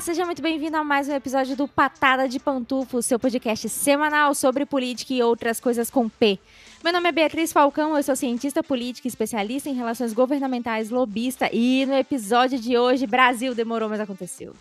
seja muito bem-vindo a mais um episódio do Patada de Pantufo, seu podcast semanal sobre política e outras coisas com P. Meu nome é Beatriz Falcão, eu sou cientista política, especialista em relações governamentais, lobista, e no episódio de hoje, Brasil demorou, mas aconteceu.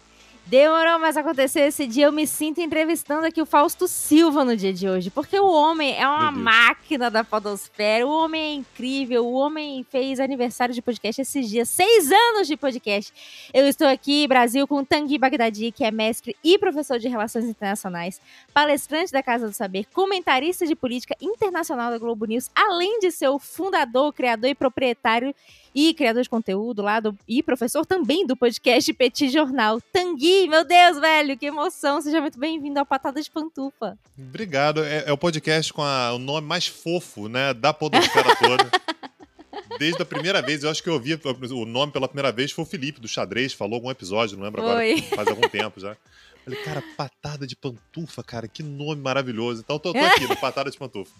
Demorou, mas aconteceu esse dia. Eu me sinto entrevistando aqui o Fausto Silva no dia de hoje, porque o homem é uma máquina da podosfera, o homem é incrível, o homem fez aniversário de podcast esses dias, seis anos de podcast. Eu estou aqui, Brasil, com Tanguy Bagdadi, que é mestre e professor de Relações Internacionais, palestrante da Casa do Saber, comentarista de política internacional da Globo News, além de ser o fundador, criador e proprietário e criador de conteúdo lá do, e professor também do podcast Petit Jornal. Tanguy, meu Deus, velho, que emoção. Seja muito bem-vindo ao Patada de Pantufa. Obrigado. É, é o podcast com a, o nome mais fofo, né, da podosfera toda. Desde a primeira vez, eu acho que eu ouvi o nome pela primeira vez foi o Felipe, do Xadrez, falou algum episódio, não lembro agora, Oi. faz algum tempo já. Falei, cara, patada de pantufa, cara, que nome maravilhoso. Então tô, tô aqui no Patada de Pantufa.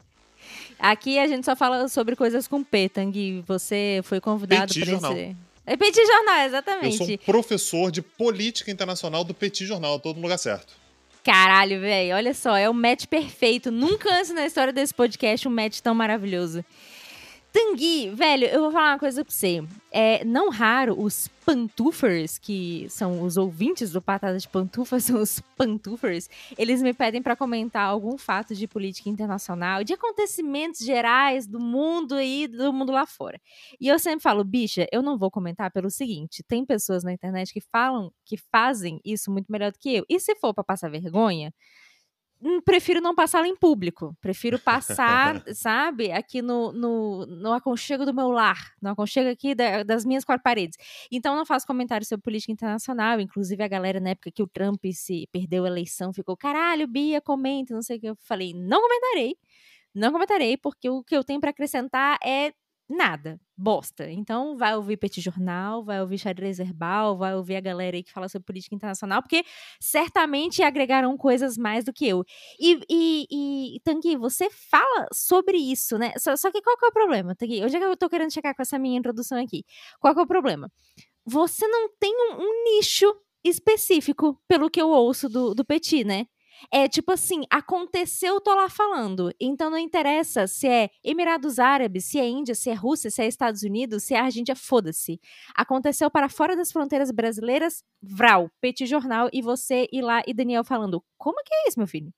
Aqui a gente só fala sobre coisas com P, Tanguy. Você foi convidado para esse... É Petit Jornal, Eu exatamente. sou um professor de política internacional do Petit Jornal, todo no lugar certo. Caralho, velho, olha só, é o match perfeito. Nunca antes na história desse podcast um match tão maravilhoso. Tanguy, velho, eu vou falar uma coisa pra você. É não raro os pantufers, que são os ouvintes do Patada de Pantufa, são os pantufers, eles me pedem pra comentar algum fato de política internacional, de acontecimentos gerais do mundo aí, do mundo lá fora. E eu sempre falo, bicha, eu não vou comentar pelo seguinte: tem pessoas na internet que falam, que fazem isso muito melhor do que eu. E se for pra passar vergonha, prefiro não passá-la em público. Prefiro passar, sabe, aqui no, no, no aconchego do meu lar, no aconchego aqui da- das minhas quatro paredes. Então, não faço comentários sobre política internacional. Inclusive, a galera, na época que o Trump se perdeu a eleição, ficou, caralho, Bia, comenta, não sei o que. Eu falei, não comentarei. Não comentarei, porque o que eu tenho pra acrescentar é nada, bosta. Então, vai ouvir Petit Jornal, vai ouvir Xadrez Herbal, vai ouvir a galera aí que fala sobre política internacional, porque certamente agregarão coisas mais do que eu. E, e, e Tanguy, você fala sobre isso, né? Só, só que qual que é o problema, Tanguy? Onde é que eu tô querendo chegar com essa minha introdução aqui? Qual que é o problema? Você não tem um, um nicho específico, pelo que eu ouço do, do Petit, né? É tipo assim, aconteceu, tô lá falando. Então não interessa se é Emirados Árabes, se é Índia, se é Rússia, se é Estados Unidos, se é Argentina, foda-se. Aconteceu para fora das fronteiras brasileiras, Vral, Petit Jornal, e você ir lá e Daniel falando. Como que é isso, meu filho?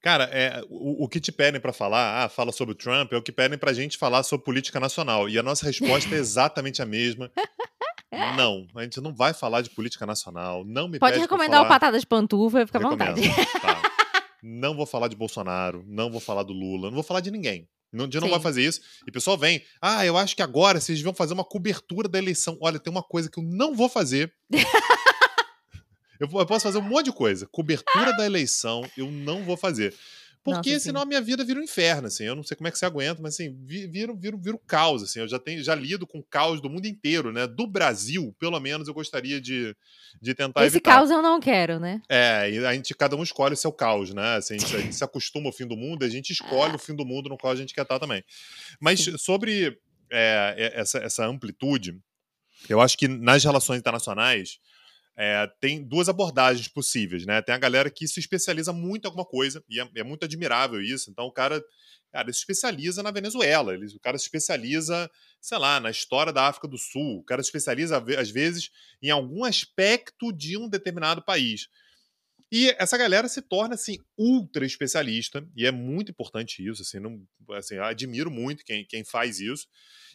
Cara, é, o, o que te pedem pra falar, ah, fala sobre o Trump, é o que pedem pra gente falar sobre política nacional. E a nossa resposta é exatamente a mesma. Não, a gente não vai falar de política nacional. Não me Pode recomendar o. Patada de Pantufa, fica à vontade. tá. Não vou falar de Bolsonaro, não vou falar do Lula, não vou falar de ninguém. Não, a gente não vai fazer isso. E o pessoal vem, ah, eu acho que agora vocês vão fazer uma cobertura da eleição. Olha, tem uma coisa que eu não vou fazer. eu posso fazer um monte de coisa. Cobertura da eleição, eu não vou fazer. Porque Nossa, sim. senão a minha vida vira um inferno, assim. Eu não sei como é que você aguenta, mas assim, vi- vira, vira, vira um caos, assim. Eu já tenho, já lido com caos do mundo inteiro, né? Do Brasil, pelo menos, eu gostaria de, de tentar Esse evitar. caos eu não quero, né? É, e a gente, cada um escolhe o seu caos, né? Assim, se a gente se acostuma ao fim do mundo, a gente escolhe o fim do mundo no qual a gente quer estar também. Mas Sim. sobre é, essa, essa amplitude, eu acho que nas relações internacionais é, tem duas abordagens possíveis, né? Tem a galera que se especializa muito em alguma coisa, e é, é muito admirável isso. Então, o cara, cara se especializa na Venezuela, ele, o cara se especializa, sei lá, na história da África do Sul, o cara se especializa, às vezes, em algum aspecto de um determinado país. E essa galera se torna assim ultra especialista e é muito importante isso, assim, não, assim, admiro muito quem, quem faz isso.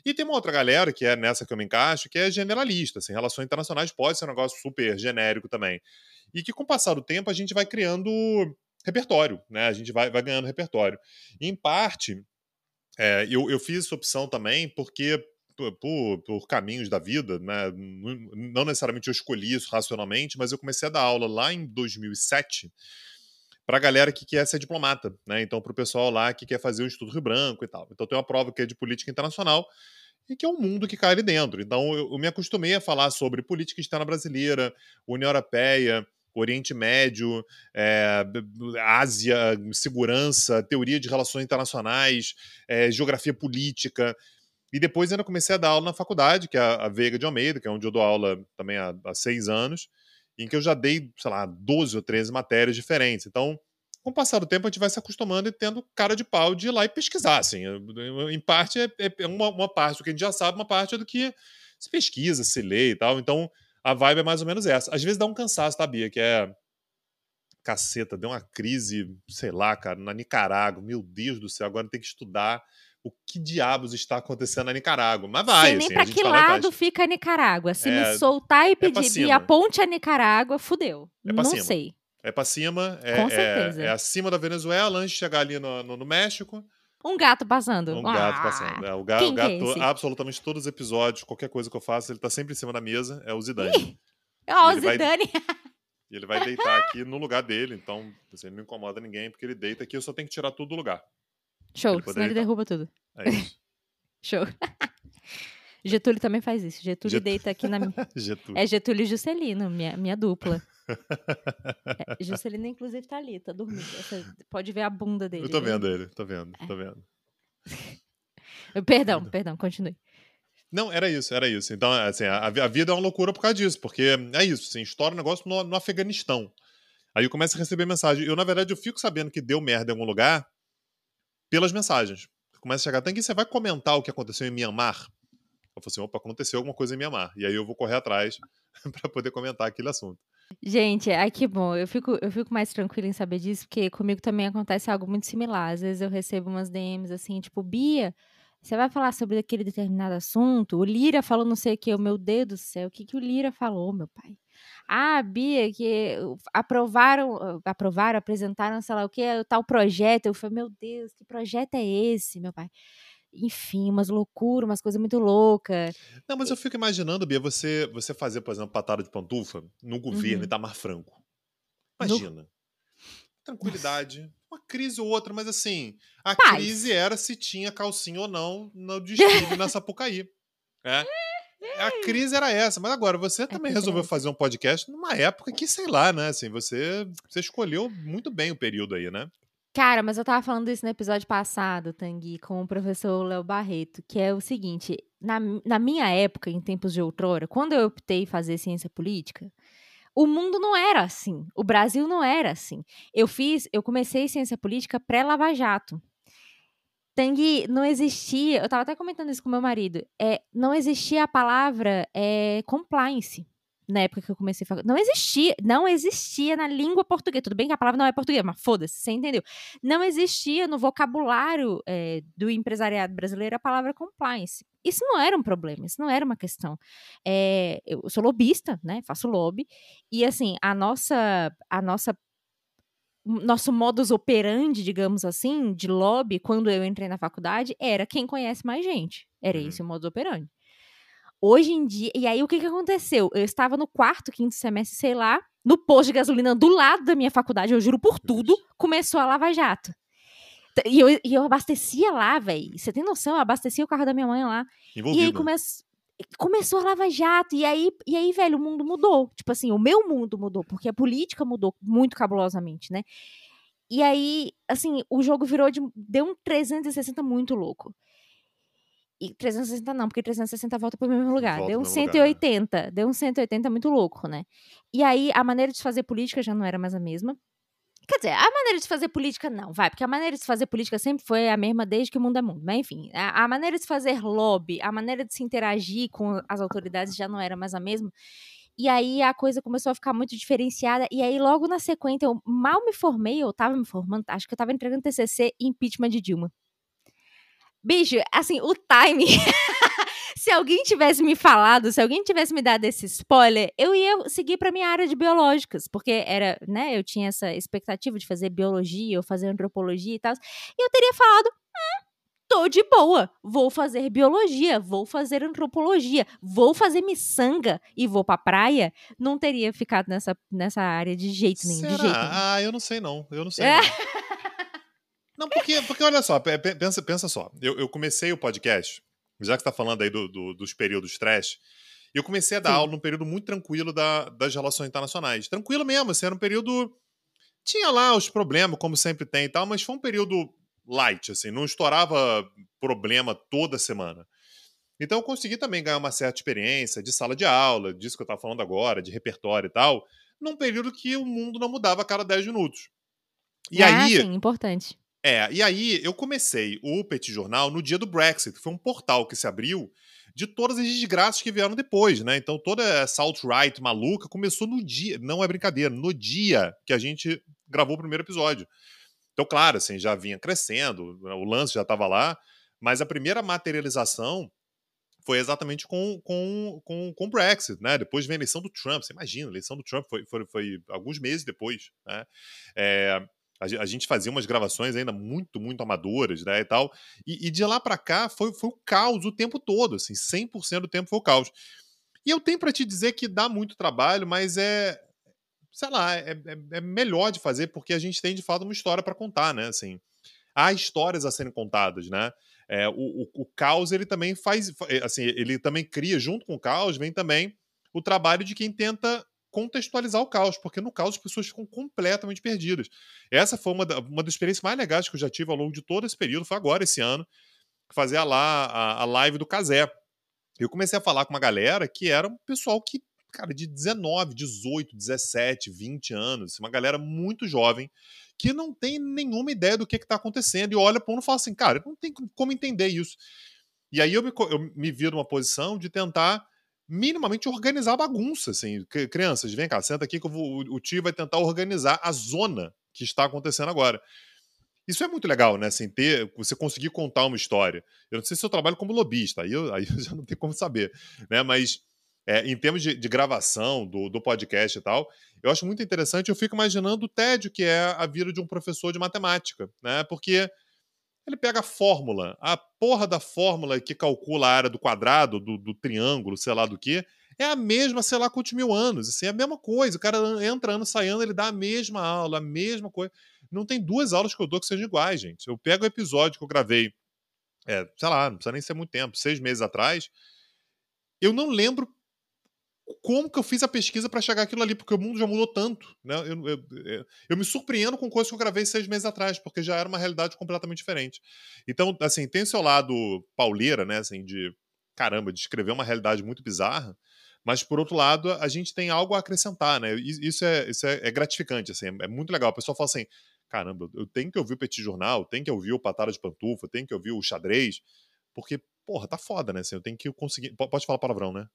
E tem uma outra galera que é nessa que eu me encaixo, que é generalista, assim, relações internacionais pode ser um negócio super genérico também. E que com o passar do tempo a gente vai criando repertório, né? A gente vai, vai ganhando repertório. E, em parte, é, eu, eu fiz essa opção também porque por, por, caminhos da vida, né? Não necessariamente eu escolhi isso racionalmente, mas eu comecei a dar aula lá em 2007 para a galera que quer ser diplomata, né? Então, para o pessoal lá que quer fazer o Estudo Rio Branco e tal. Então, tem uma prova que é de política internacional e que é um mundo que cai ali dentro. Então, eu, eu me acostumei a falar sobre política externa brasileira, União Europeia, Oriente Médio, é, Ásia, segurança, teoria de relações internacionais, é, geografia política. E depois ainda comecei a dar aula na faculdade, que é a Veiga de Almeida, que é onde eu dou aula também há, há seis anos. em que eu já dei, sei lá, 12 ou 13 matérias diferentes. Então, com o passar do tempo, a gente vai se acostumando e tendo cara de pau de ir lá e pesquisar. Assim. Em parte, é, é uma, uma parte do que a gente já sabe, uma parte é do que se pesquisa, se lê e tal. Então, a vibe é mais ou menos essa. Às vezes dá um cansaço, tá, Bia? Que é. Caceta, deu uma crise, sei lá, cara, na Nicarágua. Meu Deus do céu, agora tem que estudar o que diabos está acontecendo na Nicarágua. Mas vai, Sei nem assim, pra que lado fica a Nicarágua. Se É, me soltar e pra pedir cima. via ponte a Nicarágua, fudeu. É Não cima. sei. É pra cima, é, Com é- certeza. é acima da Venezuela, antes de chegar ali no, no- no México. Um gato passando. Um gato Ah, passando. É, o ga- o é gato, esse? absolutamente todos os episódios, qualquer coisa que eu faço, ele tá sempre em cima da mesa. É o Zidane. Ó, o vai- Zidane. E ele vai deitar aqui no lugar dele, então assim, ele não incomoda ninguém, porque ele deita aqui, eu só tenho que tirar tudo do lugar. Show, Ele senão ele derruba tudo. É isso. Show. Getúlio também faz isso. Getúlio Get- deita aqui na minha. É Getúlio e Juscelino, minha, minha dupla. É, Juscelino, inclusive, tá ali, tá dormindo. Você pode ver a bunda dele. eu tô né? vendo ele, tô vendo, tô vendo. Perdão, perdão, continue. Não, era isso, era isso. Então, assim, a, a vida é uma loucura por causa disso, porque é isso, assim, estoura um negócio no, no Afeganistão. Aí eu começo a receber mensagem. Eu, na verdade, eu fico sabendo que deu merda em algum lugar pelas mensagens. Começa a chegar, Tanguy, você vai comentar o que aconteceu em Mianmar? Eu falo assim, opa, aconteceu alguma coisa em Mianmar. E aí eu vou correr atrás pra poder comentar aquele assunto. Gente, ai que bom. Eu fico, eu fico mais tranquila em saber disso, porque comigo também acontece algo muito similar. Às vezes eu recebo umas DMs assim, tipo, Bia, você vai falar sobre aquele determinado assunto? O Lira falou não sei o que, meu Deus do céu, o que, que o Lira falou, meu pai? Ah, Bia, que aprovaram, aprovaram, apresentaram, sei lá o que, tal projeto. Eu falei, meu Deus, que projeto é esse, meu pai? Enfim, umas loucuras, umas coisas muito loucas. Não, mas eu fico imaginando, Bia, você, você fazer, por exemplo, patada de pantufa no governo Uhum. Itamar Franco. Imagina. Tranquilidade. Uma crise ou outra, mas assim, a Paz. crise era se tinha calcinha ou não no desfile na Sapucaí. É. A crise era essa, mas agora você também crise resolveu essa. fazer um podcast numa época que, sei lá, né? Assim, você, você escolheu muito bem o período aí, né? Cara, mas eu tava falando isso no episódio passado, Tanguy, com o professor Léo Barreto, que é o seguinte: na, na minha época, em tempos de outrora, quando eu optei fazer ciência política, o mundo não era assim. O Brasil não era assim. Eu fiz, eu comecei ciência política pré-Lava Jato. Tanguy, não existia, eu tava até comentando isso com meu marido, é, não existia a palavra é, compliance na época que eu comecei a falar. Não existia, não existia na língua portuguesa. Tudo bem que a palavra não é portuguesa, mas foda-se, você entendeu? Não existia no vocabulário é, do empresariado brasileiro a palavra compliance. Isso não era um problema, isso não era uma questão. É, eu sou lobista, né? Faço lobby. E assim, a nossa, a nossa nosso modus operandi, digamos assim, de lobby, quando eu entrei na faculdade, era quem conhece mais gente. Era Uhum. esse o modus operandi. Hoje em dia, e aí o que que aconteceu? Eu estava no quarto, quinto semestre, sei lá, no posto de gasolina do lado da minha faculdade, eu juro por tudo, começou a Lava Jato. E eu, e eu abastecia lá, velho. Você tem noção? Eu abastecia o carro da minha mãe lá. Envolvido. E aí come... começou a Lava Jato. E aí, e aí, velho, o mundo mudou. Tipo assim, o meu mundo mudou, porque a política mudou muito cabulosamente, né? E aí, assim, o jogo virou de. Deu um 360 muito louco. E 360 não, porque 360 volta pro mesmo lugar. Volta deu um pro mesmo lugar? 180. Deu um 180 muito louco, né? E aí, a maneira de fazer política já não era mais a mesma. Quer dizer, a maneira de fazer política não, vai, porque a maneira de fazer política sempre foi a mesma desde que o mundo é mundo. Mas enfim, a, a maneira de fazer lobby, a maneira de se interagir com as autoridades já não era mais a mesma. E aí a coisa começou a ficar muito diferenciada. E aí, logo na sequência, eu mal me formei, eu tava me formando, acho que eu tava entregando TCC e impeachment de Dilma. Bicho, assim, o timing. se alguém tivesse me falado, se alguém tivesse me dado esse spoiler, eu ia seguir para minha área de biológicas, porque era, né, eu tinha essa expectativa de fazer biologia ou fazer antropologia e tal. E eu teria falado, hum, tô de boa, vou fazer biologia, vou fazer antropologia, vou fazer miçanga e vou pra praia. Não teria ficado nessa, nessa área de jeito nenhum, de Será? jeito nenhum. Ah, eu não sei não. Eu não sei. É. Não, não porque, porque olha só, pe- pe- pensa, pensa só. Eu, eu comecei o podcast, já que você tá falando aí do- do- dos períodos trash, eu comecei a dar Sim. aula num período muito tranquilo da- das relações internacionais. Tranquilo mesmo, assim, era um período. Tinha lá os problemas, como sempre tem e tal, mas foi um período light, assim, não estourava problema toda semana. Então eu consegui também ganhar uma certa experiência de sala de aula, disso que eu tava falando agora, de repertório e tal. num período que o mundo não mudava a cada 10 minutos. E ah, aí. sim, importante. É, e aí eu comecei o Petit Jornal no dia do Brexit. Foi um portal que se abriu de todas as desgraças que vieram depois, né? Então toda essa alt-right maluca começou no dia, não é brincadeira, no dia que a gente gravou o primeiro episódio. Então, claro, assim, já vinha crescendo, o lance já estava lá, mas a primeira materialização foi exatamente com, com, com, com o Brexit, né? Depois vem a eleição do Trump. Você imagina, a eleição do Trump foi, foi, foi alguns meses depois, né? É, a, gente fazia umas gravações ainda muito, muito amadoras, né, e tal. E, e de lá para cá foi, foi o caos o tempo todo, assim, 100% do tempo foi o caos. E eu tenho para te dizer que dá muito trabalho, mas é, sei lá, é, é, é, melhor de fazer porque a gente tem de fato uma história para contar, né? Assim, há histórias a serem contadas, né? É, o, o, o, caos ele também faz, assim, ele também cria junto com o caos vem também o trabalho de quem tenta contextualizar o caos, porque no caos as pessoas ficam completamente perdidas. Essa foi uma, da, uma das experiências mais legais que eu já tive ao longo de todo esse período, foi agora, esse ano, fazer lá a, a live do Casé. Eu comecei a falar com uma galera que era um pessoal que, cara, de 19, 18, 17, 20 anos, uma galera muito jovem, que não tem nenhuma ideia do que está acontecendo e olha para um e fala assim, cara, não tem como entender isso. E aí eu me, eu me vi numa posição de tentar minimamente organizar a bagunça, assim. Crianças, vem cá, senta aqui que vou, o tio vai tentar organizar a zona que está acontecendo agora. Isso é muito legal, né? Assim, ter, você conseguir contar uma história. Eu não sei se eu trabalho como lobista, aí eu, aí eu já não tenho como saber, né? Mas é, em termos de, de gravação do, do, podcast e tal, eu acho muito interessante. Eu fico imaginando o tédio que é a vida de um professor de matemática, né? Porque ele pega a fórmula, a porra da fórmula que calcula a área do quadrado, do, do triângulo, sei lá do que, é a mesma, sei lá quantos mil anos. Assim, é a mesma coisa. O cara entra ano, sai ano, ele dá a mesma aula, a mesma coisa. Não tem duas aulas que eu dou que sejam iguais, gente. Eu pego o episódio que eu gravei, é, sei lá, não precisa nem ser muito tempo, seis meses atrás. Eu não lembro como que eu fiz a pesquisa para chegar aquilo ali, porque o mundo já mudou tanto. Né? Eu, eu, eu, eu, me surpreendo com coisas que eu gravei seis meses atrás, porque já era uma realidade completamente diferente. Então, assim, tem seu lado pauleira, né? Assim, de caramba, de escrever uma realidade muito bizarra, mas por outro lado, a gente tem algo a acrescentar, né? Isso é, isso é, é gratificante, assim, é muito legal. A pessoa fala assim: caramba, eu tenho que ouvir o Petit Jornal, tenho que ouvir o Patada de Pantufa, tenho que ouvir o xadrez, porque, porra, tá foda, né? Assim, eu tenho que conseguir. Pode falar palavrão, né?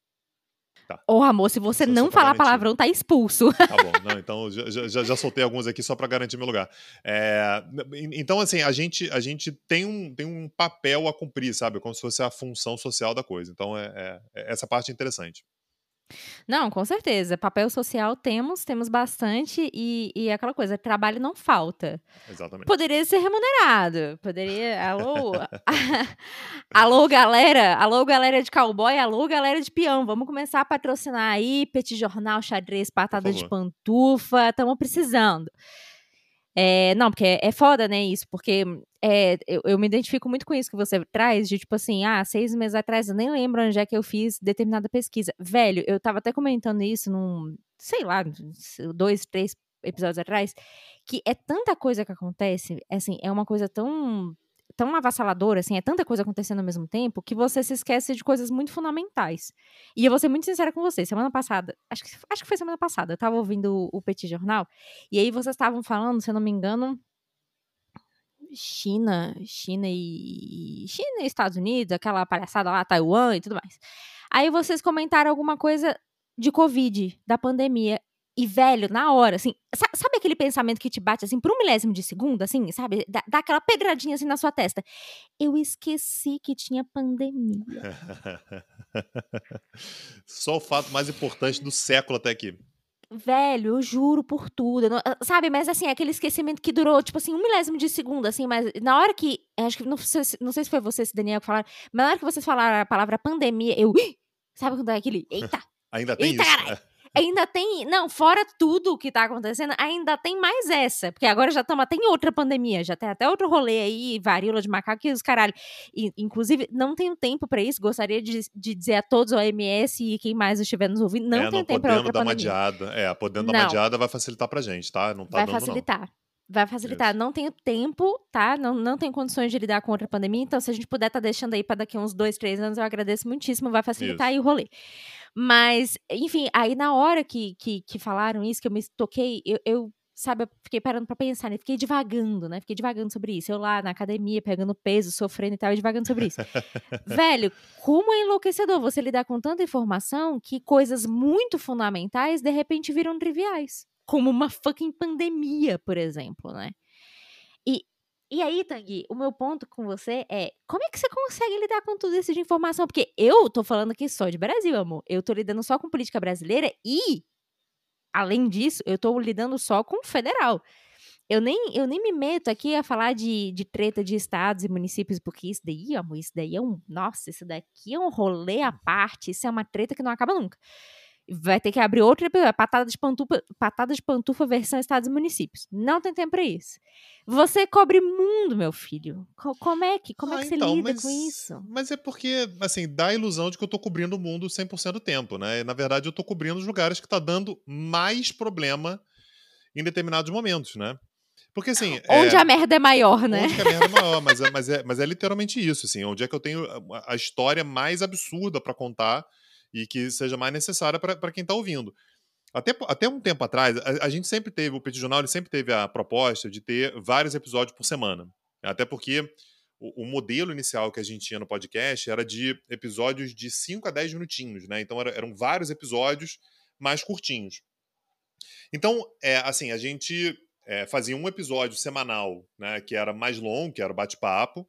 Tá. Ô, amor, se você não falar palavrão, tá expulso. Tá bom, não, então já, já, já soltei alguns aqui só para garantir meu lugar. É, então, assim, a gente, a gente tem, um, tem um papel a cumprir, sabe? Como se fosse a função social da coisa. Então, é, é, é essa parte é interessante. Não, com certeza. Papel social temos, temos bastante, e, e aquela coisa, trabalho não falta. Exatamente. Poderia ser remunerado. Poderia. Alô? alô, galera! Alô, galera de cowboy, alô, galera de peão. Vamos começar a patrocinar aí, Petit Jornal, xadrez, patada de pantufa. Estamos precisando. É, não, porque é, é, foda, né, isso, porque é, eu, eu, me identifico muito com isso que você traz, de tipo assim, ah, seis meses atrás eu nem lembro onde é que eu fiz determinada pesquisa. Velho, eu tava até comentando isso num, sei lá, dois, três episódios atrás, que é tanta coisa que acontece, assim, é uma coisa tão tão avassalador, assim, é tanta coisa acontecendo ao mesmo tempo, que você se esquece de coisas muito fundamentais. E eu vou ser muito sincera com você. Semana passada, acho que, acho que foi semana passada, eu tava ouvindo o, o Petit Jornal, e aí vocês estavam falando, se eu não me engano, China, China e China e Estados Unidos, aquela palhaçada lá, Taiwan e tudo mais. Aí vocês comentaram alguma coisa de Covid, da pandemia. E, velho, na hora, assim, sabe aquele pensamento que te bate, assim, por um milésimo de segundo, assim, sabe? Dá, dá aquela pedradinha, assim, na sua testa. Eu esqueci que tinha pandemia. Só o fato mais importante do século até aqui. Velho, eu juro por tudo. Não, ah, sabe, mas assim, aquele esquecimento que durou, tipo assim, um milésimo de segundo, assim, mas na hora que. Acho que não sei, não sei se foi você, se Daniel, que falaram, mas na hora que vocês falaram a palavra pandemia, eu. Sabe quando é aquele. Eita! Ainda tem Eita, isso. Caralho ainda tem. Não, fora tudo que tá acontecendo, ainda tem mais essa. Porque agora já estamos até em outra pandemia, já tem até outro rolê aí, varíola de macaco e os caralho. E, inclusive, não tenho tempo para isso. Gostaria de, de dizer a todos, o OMS e quem mais estiver nos ouvindo, não é, tem não tempo para outra dar pandemia. uma adiada. É, podendo dar uma adiada vai facilitar pra gente, tá? Não tá vai dando, facilitar. Não. Vai facilitar. Isso. Não tenho tempo, tá? Não, não tenho condições de lidar com outra pandemia. Então, se a gente puder estar tá deixando aí para daqui uns dois, três anos, eu agradeço muitíssimo. Vai facilitar isso. aí o rolê. Mas, enfim, aí na hora que, que, que falaram isso, que eu me toquei, eu, eu sabe, eu fiquei parando para pensar, né? Fiquei divagando, né? Fiquei divagando sobre isso. Eu lá na academia, pegando peso, sofrendo e tal, e divagando sobre isso. Velho, como é enlouquecedor você lidar com tanta informação que coisas muito fundamentais de repente viram triviais. Como uma fucking pandemia, por exemplo, né? E, aí, Tanguy, o meu ponto com você é: como é que você consegue lidar com tudo isso de informação? Porque eu tô falando aqui só de Brasil, amor. Eu tô lidando só com política brasileira e além disso, eu estou lidando só com federal. Eu nem, eu nem me meto aqui a falar de, de treta de estados e municípios, porque isso daí, amor, isso daí é um. Nossa, isso daqui é um rolê à parte, isso é uma treta que não acaba nunca vai ter que abrir outro episódio, patada de pantufa, patada de pantufa versão estados e municípios. Não tem tempo para isso. Você cobre mundo, meu filho. Como é que, como ah, é que então, você lida mas, com isso? Mas é porque, assim, dá a ilusão de que eu tô cobrindo o mundo 100% do tempo, né? Na verdade, eu tô cobrindo os lugares que tá dando mais problema em determinados momentos, né? Porque assim. Onde é, a merda é maior, né? Onde a merda é maior, mas é, mas, é, mas é literalmente isso, assim. Onde é que eu tenho a, a história mais absurda para contar e que seja mais necessária para quem está ouvindo. Até, até um tempo atrás, a, a, gente sempre teve, o Petit Jornal ele sempre teve a proposta de ter vários episódios por semana. Até porque o, o, modelo inicial que a gente tinha no podcast era de episódios de 5 a 10 minutinhos, né? Então era, eram vários episódios mais curtinhos. Então, é, assim, a gente é, fazia um episódio semanal, né? Que era mais longo, que era bate-papo.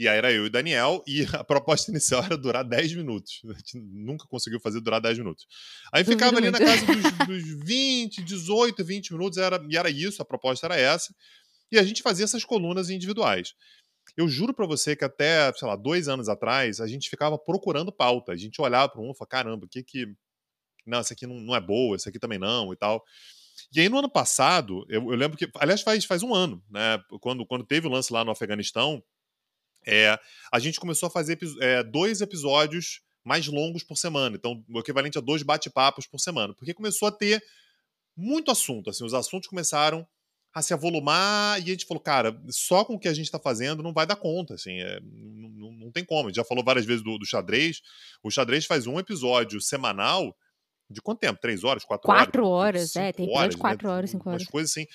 E aí era eu e o Daniel, e a proposta inicial era durar 10 minutos. A gente nunca conseguiu fazer durar 10 minutos. Aí ficava ali na casa dos, dos 20, 18, 20 minutos, era, e era isso, a proposta era essa. E a gente fazia essas colunas individuais. Eu juro para você que até, sei lá, dois anos atrás, a gente ficava procurando pauta. A gente olhava para um e falava, caramba, o que que. Não, essa aqui não, não é boa, essa aqui também não e tal. E aí, no ano passado, eu, eu lembro que. Aliás, faz, faz um ano, né? Quando, quando teve o lance lá no Afeganistão, é, a gente começou a fazer é, dois episódios mais longos por semana. Então, o equivalente a dois bate-papos por semana. Porque começou a ter muito assunto. Assim, os assuntos começaram a se avolumar e a gente falou, cara, só com o que a gente está fazendo não vai dar conta, assim, é, não, não, tem como. A gente já falou várias vezes do, do, xadrez. O xadrez faz um episódio semanal de quanto tempo? Três horas? Quatro, quatro horas? Quatro horas, é, tem episódio de né? quatro né? horas, cinco horas. Umas coisas assim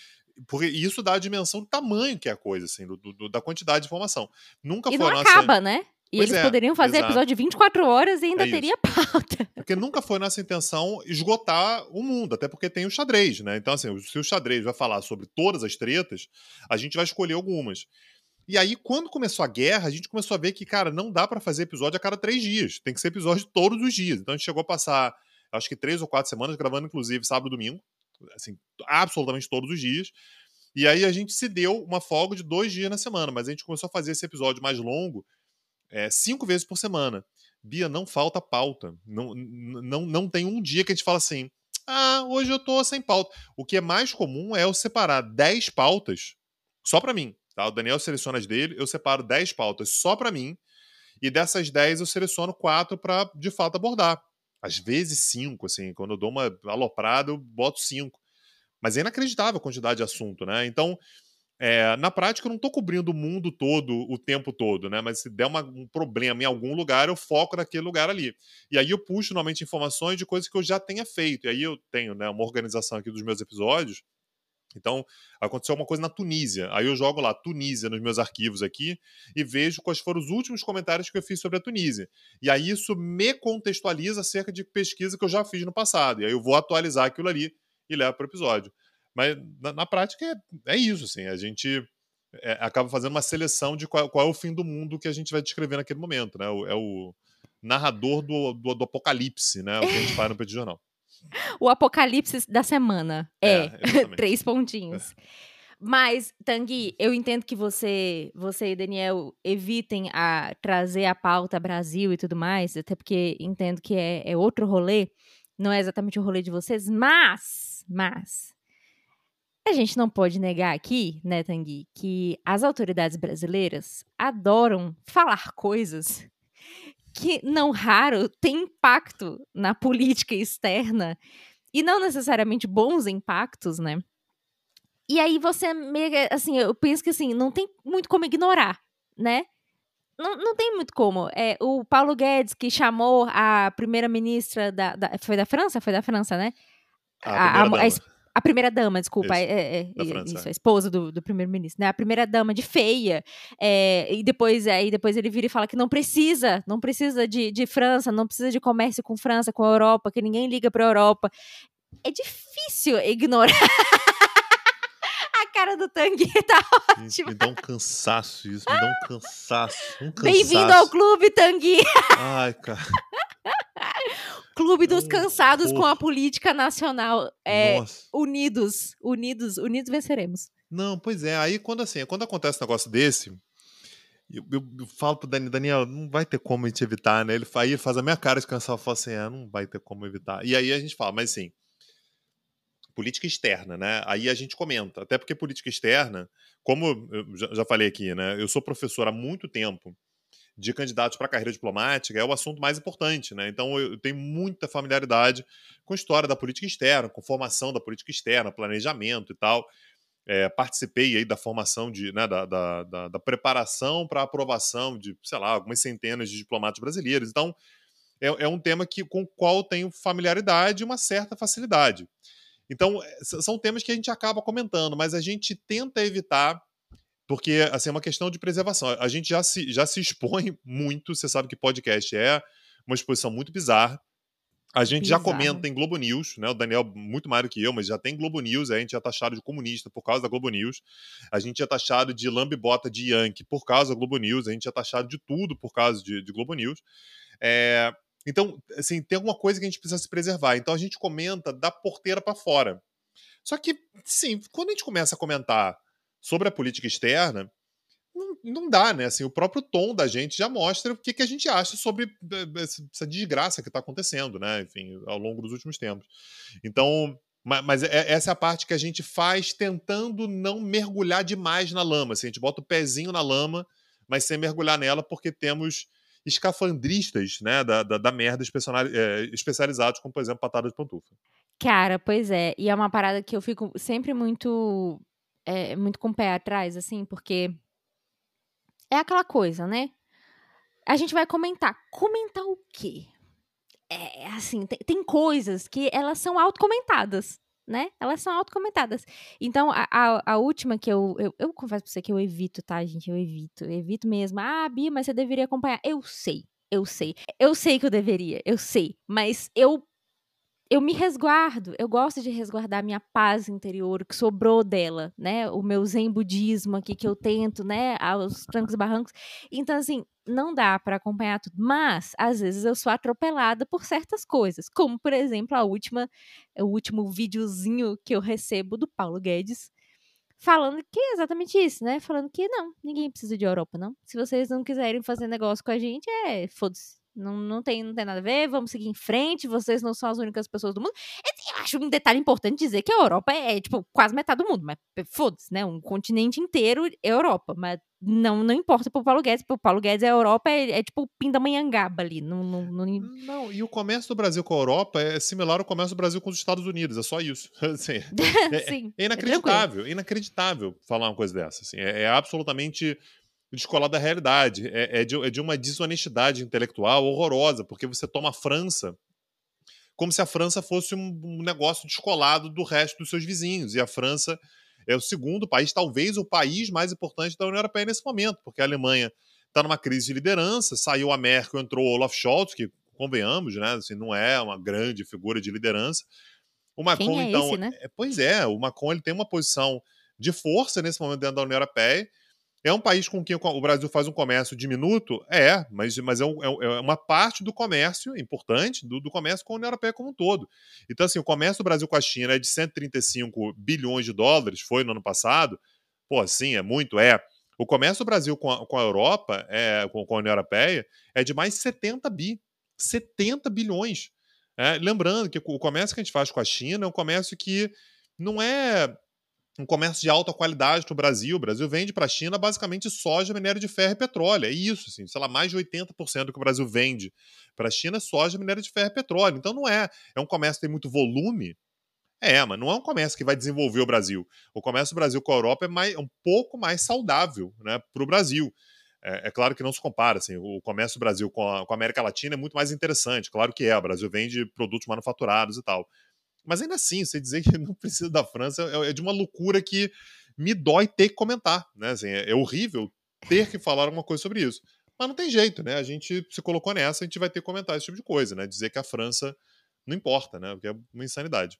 porque isso dá a dimensão do tamanho que é a coisa, assim, do, do da quantidade de informação. Nunca e foi não acaba, né? E pois eles é, poderiam fazer exato. episódio de 24 horas e ainda é teria pauta. Porque nunca foi nossa intenção esgotar o mundo, até porque tem o xadrez, né? Então, assim, se o xadrez vai falar sobre todas as tretas, a gente vai escolher algumas. E aí, quando começou a guerra, a gente começou a ver que, cara, não dá para fazer episódio a cada três dias. Tem que ser episódio todos os dias. Então a gente chegou a passar, acho que três ou quatro semanas, gravando, inclusive, sábado e domingo. Assim, absolutamente todos os dias. E aí a gente se deu uma folga de dois dias na semana, mas a gente começou a fazer esse episódio mais longo é, cinco vezes por semana. Bia, não falta pauta. Não, não, não tem um dia que a gente fala assim: ah, hoje eu tô sem pauta. O que é mais comum é eu separar 10 pautas só para mim. Tá? O Daniel seleciona as dele, eu separo 10 pautas só para mim. E dessas 10 eu seleciono quatro para de fato abordar. Às vezes cinco, assim, quando eu dou uma aloprada, eu boto cinco. Mas é inacreditável a quantidade de assunto, né? Então, é, na prática, eu não estou cobrindo o mundo todo o tempo todo, né? Mas se der uma, um problema em algum lugar, eu foco naquele lugar ali. E aí eu puxo normalmente informações de coisas que eu já tenha feito. E aí eu tenho né, uma organização aqui dos meus episódios. Então, aconteceu uma coisa na Tunísia. Aí eu jogo lá Tunísia nos meus arquivos aqui e vejo quais foram os últimos comentários que eu fiz sobre a Tunísia. E aí isso me contextualiza acerca de pesquisa que eu já fiz no passado. E aí eu vou atualizar aquilo ali e leva para o episódio. Mas na, na prática é, é, isso, assim, a gente é, acaba fazendo uma seleção de qual, qual, é o fim do mundo que a gente vai descrever naquele momento, né? É o narrador do, do, do, apocalipse, né? O que a gente faz no Petit Jornal. O apocalipse da semana. É, é três pontinhos. É. Mas, Tanguy, eu entendo que você, você e Daniel evitem a trazer a pauta Brasil e tudo mais, até porque entendo que é, é outro rolê, não é exatamente o rolê de vocês, mas mas, a gente não pode negar aqui, né, Tanguy, que as autoridades brasileiras adoram falar coisas que, não raro, têm impacto na política externa e não necessariamente bons impactos, né? E aí você, assim, eu penso que assim, não tem muito como ignorar, né? Não, não tem muito como. É, o Paulo Guedes, que chamou a primeira-ministra da, da, Foi da França? Foi da França, né? A, a, a, a primeira dama, desculpa, isso, é, é, isso, é. a esposa do, do primeiro-ministro, né? A primeira dama de feia. É, e depois aí depois ele vira e fala que não precisa, não precisa de, de França, não precisa de comércio com França, com a Europa, que ninguém liga para a Europa. É difícil ignorar. cara do Tanguy tá ótima. Me dá um cansaço isso, me dá um cansaço. Um cansaço. Bem-vindo ao clube, Tanguy. Ai, cara. Clube dos Cansados com a política nacional. É, unidos, unidos, unidos venceremos. Não, pois é. Aí quando assim, quando acontece um negócio desse, eu, eu, eu falo pro Daniel, Daniel, não vai ter como a gente evitar, né? Ele, aí ele faz a minha cara de cansado, fala assim, é, não vai ter como evitar. E aí a gente fala, mas assim, política externa, né? Aí a gente comenta, até porque política externa, como eu já, falei aqui, né? Eu sou professor há muito tempo de candidatos para a carreira diplomática é o assunto mais importante, né? Então eu tenho muita familiaridade com a história da política externa, com formação da política externa, planejamento e tal. É, participei aí da formação de, né, da, da, da, da preparação para aprovação de, sei lá, algumas centenas de diplomatas brasileiros. Então é, é um tema que, com o qual tenho familiaridade e uma certa facilidade. Então, é, são temas que a gente acaba comentando, mas a gente tenta evitar porque, assim, é uma questão de preservação. A gente já se, já se expõe muito, você sabe que podcast é uma exposição muito bizarra. A gente Bizarro. já comenta em Globo News, né? O Daniel muito mais do que eu, mas já tem Globo News, a gente já é taxado de comunista por causa da Globo News. A gente é taxado de lambibota de Yankee por causa da Globo News, a gente é taxado de tudo por causa de, de Globo News. É, então, assim, tem alguma coisa que a gente precisa se preservar. Então a gente comenta da porteira para fora. Só que, sim, quando a gente começa a comentar sobre a política externa, não, não dá, né? Assim, o próprio tom da gente já mostra o que, que a gente acha sobre eh, essa desgraça que está acontecendo, né? Enfim, ao longo dos últimos tempos. Então, mas, é, essa é a parte que a gente faz tentando não mergulhar demais na lama. Assim, a gente bota o pezinho na lama, mas sem mergulhar nela, porque temos escafandristas né, da, da, da merda eh, especializados, como, por exemplo, patada de pantufa. Cara, pois é. E é uma parada que eu fico sempre muito é, muito com o pé atrás, assim, porque é aquela coisa, né? A gente vai comentar. Comentar o quê? É, assim, tem, tem coisas que elas são autocomentadas, né? Elas são autocomentadas. Então, a, a, a, última que eu, eu, eu confesso pra você que eu evito, tá, gente? Eu evito, eu evito mesmo. Ah, Bia, mas você deveria acompanhar. Eu sei, eu sei. Eu sei que eu deveria, eu sei. Mas eu eu me resguardo, eu gosto de resguardar minha paz interior, o que sobrou dela, né? O meu zen budismo aqui que eu tento, né? Aos trancos e barrancos. Então, assim, não dá para acompanhar tudo. Mas, às vezes, eu sou atropelada por certas coisas. Como, por exemplo, a última, o último videozinho que eu recebo do Paulo Guedes, falando que é exatamente isso, né? Falando que não, ninguém precisa de Europa, não. Se vocês não quiserem fazer negócio com a gente, é foda-se. Não, não, tem, não tem nada a ver, vamos seguir em frente, vocês não são as únicas pessoas do mundo. Eu acho um detalhe importante dizer que a Europa é, é tipo, quase metade do mundo, mas foda-se, né? Um continente inteiro é Europa, mas não, não importa pro Paulo Guedes, pro Paulo Guedes a Europa é, é tipo o Pindamonhangaba ali. Não, não, não... não, e o comércio do Brasil com a Europa é similar ao comércio do Brasil com os Estados Unidos, é só isso. assim, é, Sim, é, é inacreditável, é inacreditável falar uma coisa dessa. Assim, é, é absolutamente descolar da realidade. É, é, de, é de uma desonestidade intelectual horrorosa, porque você toma a França como se a França fosse um, negócio descolado do resto dos seus vizinhos. E a França é o segundo país, talvez o país mais importante da União Europeia nesse momento, porque a Alemanha está numa crise de liderança, saiu a Merkel, entrou o Olaf Scholz, que convenhamos, né, assim, não é uma grande figura de liderança. O Macron, Quem é então, esse, né? é, pois é, o Macron ele tem uma posição de força nesse momento dentro da União Europeia é um país com quem o Brasil faz um comércio diminuto? É, mas, mas é, é, um, é uma parte do comércio importante, do, do, comércio com a União Europeia como um todo. Então, assim, o comércio do Brasil com a China é de 135 bilhões de dólares, foi no ano passado. Pô, sim, é muito, é. O comércio do Brasil com a, com a Europa, é, com, com, a União Europeia, é de mais 70 bi. 70 bilhões. É, lembrando que o comércio que a gente faz com a China é um comércio que não é um comércio de alta qualidade para o Brasil. O Brasil vende para a China basicamente soja, minério de ferro e petróleo. É isso, assim, sei lá, mais de 80% do que o Brasil vende para a China é soja, minério de ferro e petróleo. Então não é. É um comércio que tem muito volume. É, mas não é um comércio que vai desenvolver o Brasil. O comércio do Brasil com a Europa é mais, um pouco mais saudável né, para o Brasil. É, é, claro que não se compara. Assim, o comércio do Brasil com a, com a América Latina é muito mais interessante. Claro que é. O Brasil vende produtos manufaturados e tal. Mas ainda assim, você dizer que não precisa da França é, é de uma loucura que me dói ter que comentar. Né? Assim, é, é horrível ter que falar alguma coisa sobre isso. Mas não tem jeito, né? A gente se colocou nessa, a gente vai ter que comentar esse tipo de coisa, né? Dizer que a França não importa, né? Porque é uma insanidade.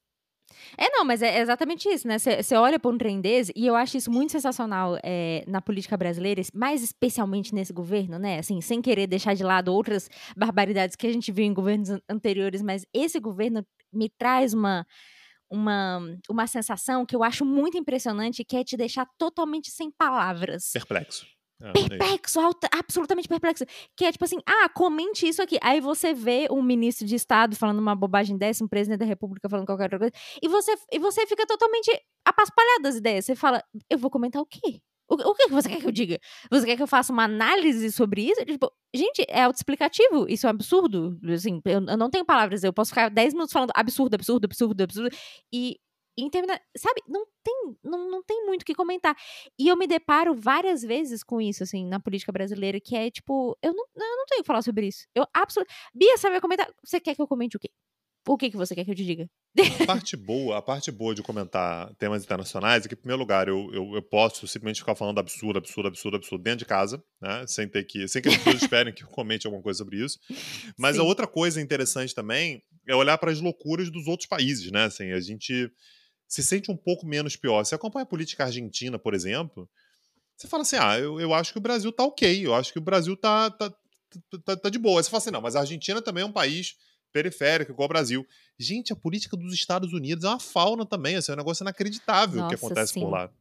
É, não, mas é exatamente isso, né? Você olha para um trem desse, e eu acho isso muito sensacional é, na política brasileira, mais especialmente nesse governo, né? Assim, sem querer deixar de lado outras barbaridades que a gente viu em governos anteriores, mas esse governo me traz uma, uma, uma sensação que eu acho muito impressionante, que é te deixar totalmente sem palavras. Perplexo. É, perplexo, absolutamente perplexo. Que é tipo assim, ah, comente isso aqui. Aí você vê um ministro de Estado falando uma bobagem dessa, um presidente da República falando qualquer outra coisa, e você, e você fica totalmente apaspalhado das ideias. Você fala, eu vou comentar o quê? O, o que você quer que eu diga? Você quer que eu faça uma análise sobre isso? Tipo, gente, é autoexplicativo. Isso é um absurdo. Assim, eu, eu não tenho palavras. Eu posso ficar 10 minutos falando absurdo, absurdo, absurdo, absurdo. E termina, sabe, não tem, não, não tem muito o que comentar. E eu me deparo várias vezes com isso, assim, na política brasileira, que é tipo, eu não, eu não tenho que falar sobre isso. Eu absolutamente. Bia, sabe comentar? Você quer que eu comente o quê? O que, que você quer que eu te diga? A parte boa, a parte boa de comentar temas internacionais é que, em primeiro lugar, eu, eu, eu, posso simplesmente ficar falando absurdo, absurdo, absurdo, absurdo dentro de casa, né? Sem ter que. Sem que as pessoas esperem que eu comente alguma coisa sobre isso. Mas Sim. a outra coisa interessante também é olhar para as loucuras dos outros países, né? Assim, a gente se sente um pouco menos pior. Você acompanha a política argentina, por exemplo, você fala assim: ah, eu, eu acho que o Brasil tá ok, eu acho que o Brasil tá, tá, tá, tá de boa. Você fala assim: não, mas a Argentina também é um país periférico, igual o Brasil. Gente, a política dos Estados Unidos é uma fauna também, assim, é um negócio inacreditável o que acontece sim. por lá.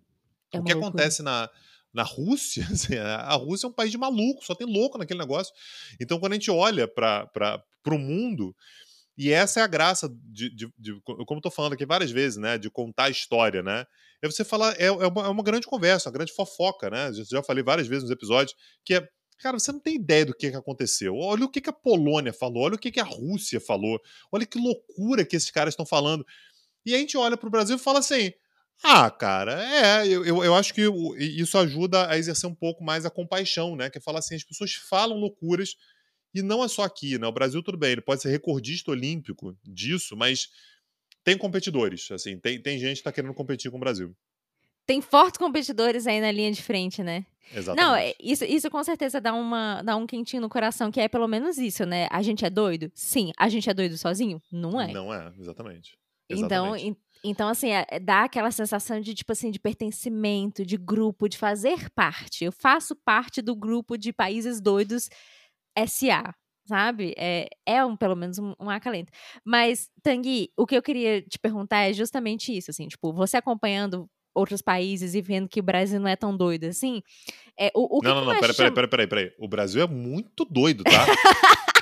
É o que loucura. acontece na, na Rússia, assim, a Rússia é um país de maluco, só tem louco naquele negócio. Então, quando a gente olha para o mundo, e essa é a graça de, de, de como estou falando aqui várias vezes, né? De contar a história, né? É você falar, é, é, uma, é uma grande conversa, uma grande fofoca, né? Já falei várias vezes nos episódios, que é Cara, você não tem ideia do que, que aconteceu. Olha o que, que a Polônia falou, olha o que, que a Rússia falou, olha que loucura que esses caras estão falando. E a gente olha para o Brasil e fala assim: ah, cara, é, eu, eu, eu acho que isso ajuda a exercer um pouco mais a compaixão, né? Que é falar assim: as pessoas falam loucuras e não é só aqui, né? O Brasil, tudo bem, ele pode ser recordista olímpico disso, mas tem competidores, assim, tem, tem gente que está querendo competir com o Brasil. Tem fortes competidores aí na linha de frente, né? Exatamente. Não, é, isso, isso com certeza dá, uma, dá um quentinho no coração, que é pelo menos isso, né? A gente é doido? Sim. A gente é doido sozinho? Não é. Não é, exatamente. Então, exatamente. Então, assim, é, é, dá aquela sensação de, tipo assim, de pertencimento, de grupo, de fazer parte. Eu faço parte do grupo de países doidos SA, sabe? É, é um, pelo menos um, um acalento. Mas, Tanguy, o que eu queria te perguntar é justamente isso, assim, tipo, você acompanhando outros países e vendo que o Brasil não é tão doido assim, é, o, o que Não, não, não, peraí, chama... peraí, peraí, peraí, O Brasil é muito doido, tá?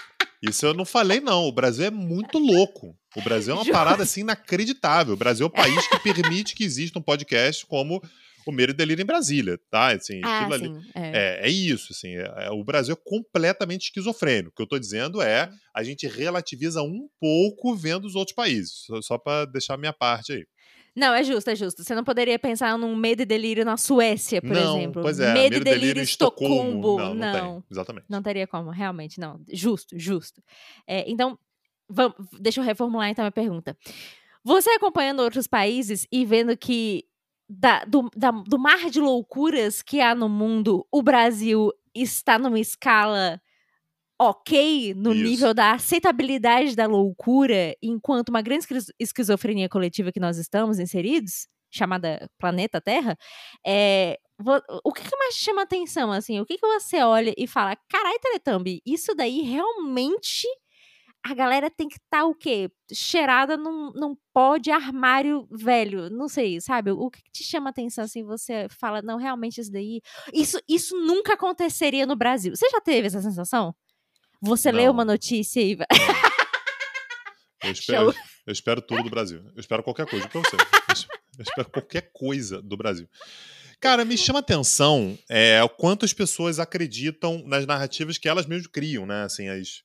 Isso eu não falei, não. O Brasil é muito louco. O Brasil é uma parada assim inacreditável. O Brasil é o país que permite que exista um podcast como o Medo e Delírio em Brasília, tá? Assim, ah, sim, ali, é. é. É, isso, assim, é, é, o Brasil é completamente esquizofrênico. O que eu tô dizendo é, uhum. a gente relativiza um pouco vendo os outros países, só, só para deixar a minha parte aí. Não, é justo, é justo. Você não poderia pensar num medo e delírio na Suécia, por não, exemplo. Pois é, medo, e delírio em Estocolmo. Não, não, não tem, exatamente. Não teria como, realmente, não. Justo, justo. É, então, vamos, deixa eu reformular então a pergunta. Você acompanhando outros países e vendo que da, do, da, do mar de loucuras que há no mundo, o Brasil está numa escala ok no Isso. nível da aceitabilidade da loucura, enquanto uma grande esquizofrenia coletiva que nós estamos inseridos, chamada planeta Terra, é, o que, que mais chama atenção, assim? O que, que você olha e fala, carai, Teletumbie, isso daí realmente a galera tem que estar tá, o quê? Cheirada num, num pó de armário velho. Não sei, sabe? O que te chama atenção assim? Você fala, não, realmente isso daí. Isso, isso nunca aconteceria no Brasil. Você já teve essa sensação? Você não. lê uma notícia e. Eu espero, eu espero tudo do Brasil. Eu espero qualquer coisa pra você. Eu espero qualquer coisa do Brasil. Cara, me chama atenção é, o quanto as pessoas acreditam nas narrativas que elas mesmas criam, né? Assim, as,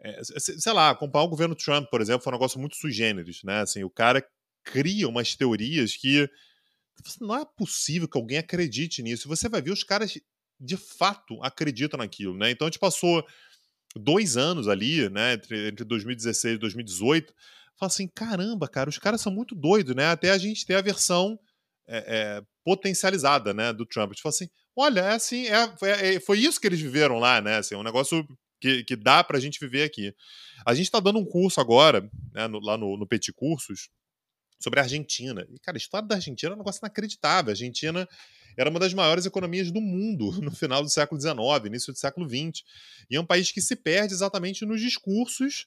é, sei lá, comparar o governo Trump, por exemplo, foi um negócio muito sui generis, né? Assim, o cara cria umas teorias que não é possível que alguém acredite nisso. Você vai ver os caras de fato acreditam naquilo, né? Então a gente passou dois anos ali, né, entre, entre 2016 e 2018, fala assim, caramba, cara, os caras são muito doidos, né? Até a gente ter a versão é, é, potencializada, né, do Trump. A gente fala assim, olha, é assim, é, é, foi isso que eles viveram lá, né? Assim, um negócio que, que dá pra gente viver aqui. A gente tá dando um curso agora, né, no, lá no, no Petit Cursos, sobre a Argentina. E, cara, a história da Argentina é um negócio inacreditável. A Argentina era uma das maiores economias do mundo no final do século XIX, início do século XX. E é um país que se perde exatamente nos discursos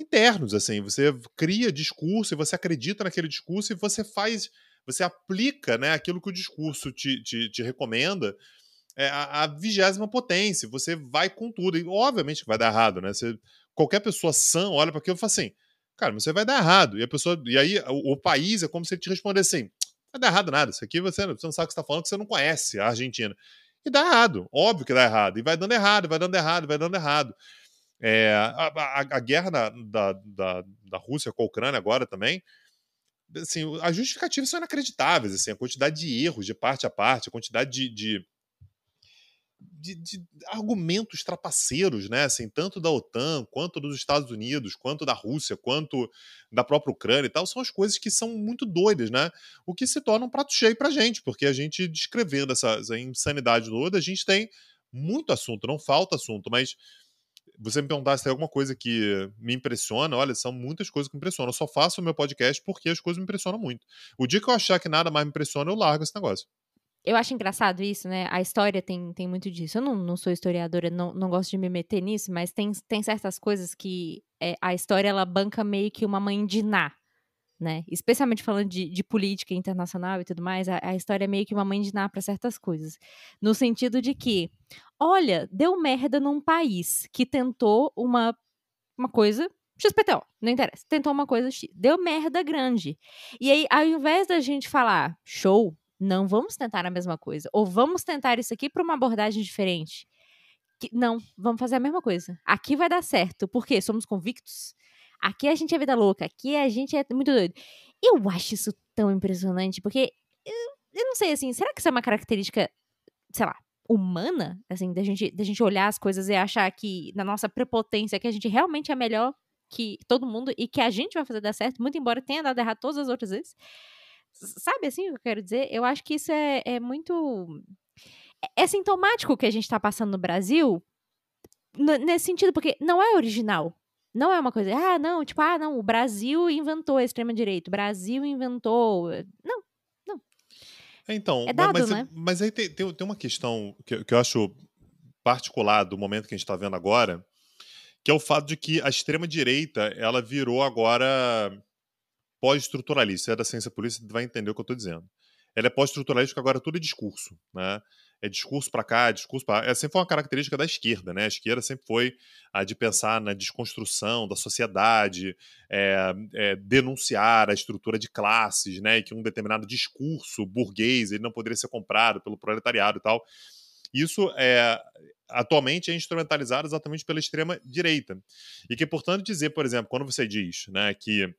internos, assim. Você cria discurso e você acredita naquele discurso e você faz, você aplica né, aquilo que o discurso te, te, te recomenda é, a vigésima potência. Você vai com tudo. E obviamente que vai dar errado, né? Você, qualquer pessoa sã olha para aquilo e fala assim, cara, você vai dar errado. E a pessoa, e aí o, o país é como se ele te respondesse assim, não dá errado nada. Isso aqui você, você não sabe o que está falando, porque você não conhece a Argentina. E dá errado. Óbvio que dá errado. E vai dando errado, vai dando errado, vai dando errado. É, a, a, a, guerra da, da, da, da, Rússia com a Ucrânia agora também, assim, as justificativas são inacreditáveis, assim, a quantidade de erros de parte a parte, a quantidade de, de de, de, argumentos trapaceiros, né? Assim, tanto da OTAN, quanto dos Estados Unidos, quanto da Rússia, quanto da própria Ucrânia e tal, são as coisas que são muito doidas, né? O que se torna um prato cheio pra gente, porque a gente, descrevendo essa, essa insanidade toda, a gente tem muito assunto, não falta assunto, mas você me perguntar se tem alguma coisa que me impressiona, olha, são muitas coisas que me impressionam. Eu só faço o meu podcast porque as coisas me impressionam muito. O dia que eu achar que nada mais me impressiona, eu largo esse negócio eu acho engraçado isso, né? A história tem, tem muito disso. Eu não, não sou historiadora, não, não gosto de me meter nisso, mas tem, tem certas coisas que é, a história ela banca meio que uma mãe de Ná, né? Especialmente falando de, de política internacional e tudo mais, a, a história é meio que uma mãe de Ná para certas coisas. No sentido de que, olha, deu merda num país que tentou uma, uma coisa XPTO, não interessa. Tentou uma coisa X. Deu merda grande. E aí, ao invés da gente falar, show, não vamos tentar a mesma coisa. Ou vamos tentar isso aqui para uma abordagem diferente. Que, não, vamos fazer a mesma coisa. Aqui vai dar certo, porque somos convictos. Aqui a gente é vida louca, aqui a gente é muito doido. Eu acho isso tão impressionante, porque eu, eu não sei, assim, será que isso é uma característica, sei lá, humana? Assim, da gente, da gente olhar as coisas e achar que, na nossa prepotência, que a gente realmente é melhor que todo mundo e que a gente vai fazer dar certo, muito embora tenha dado errado todas as outras vezes. Sabe assim o que eu quero dizer? Eu acho que isso é, é muito. É, é sintomático que a gente está passando no Brasil nesse sentido, porque não é original. Não é uma coisa, ah, não, tipo, ah, não, o Brasil inventou a extrema-direita, o Brasil inventou. Não, não. É, então, é dado, mas, né? mas aí tem, tem, tem uma questão que, que eu acho particular do momento que a gente está vendo agora, que é o fato de que a extrema-direita ela virou agora pós-estruturalista. é da ciência política, vai entender o que eu estou dizendo. Ela é pós-estruturalista porque agora tudo é discurso, né? É discurso para cá, é discurso para Essa sempre foi uma característica da esquerda, né? A esquerda sempre foi a de pensar na desconstrução da sociedade, é, é, denunciar a estrutura de classes, né? E que um determinado discurso burguês ele não poderia ser comprado pelo proletariado e tal. Isso é atualmente é instrumentalizado exatamente pela extrema direita. E que é importante dizer, por exemplo, quando você diz, né, que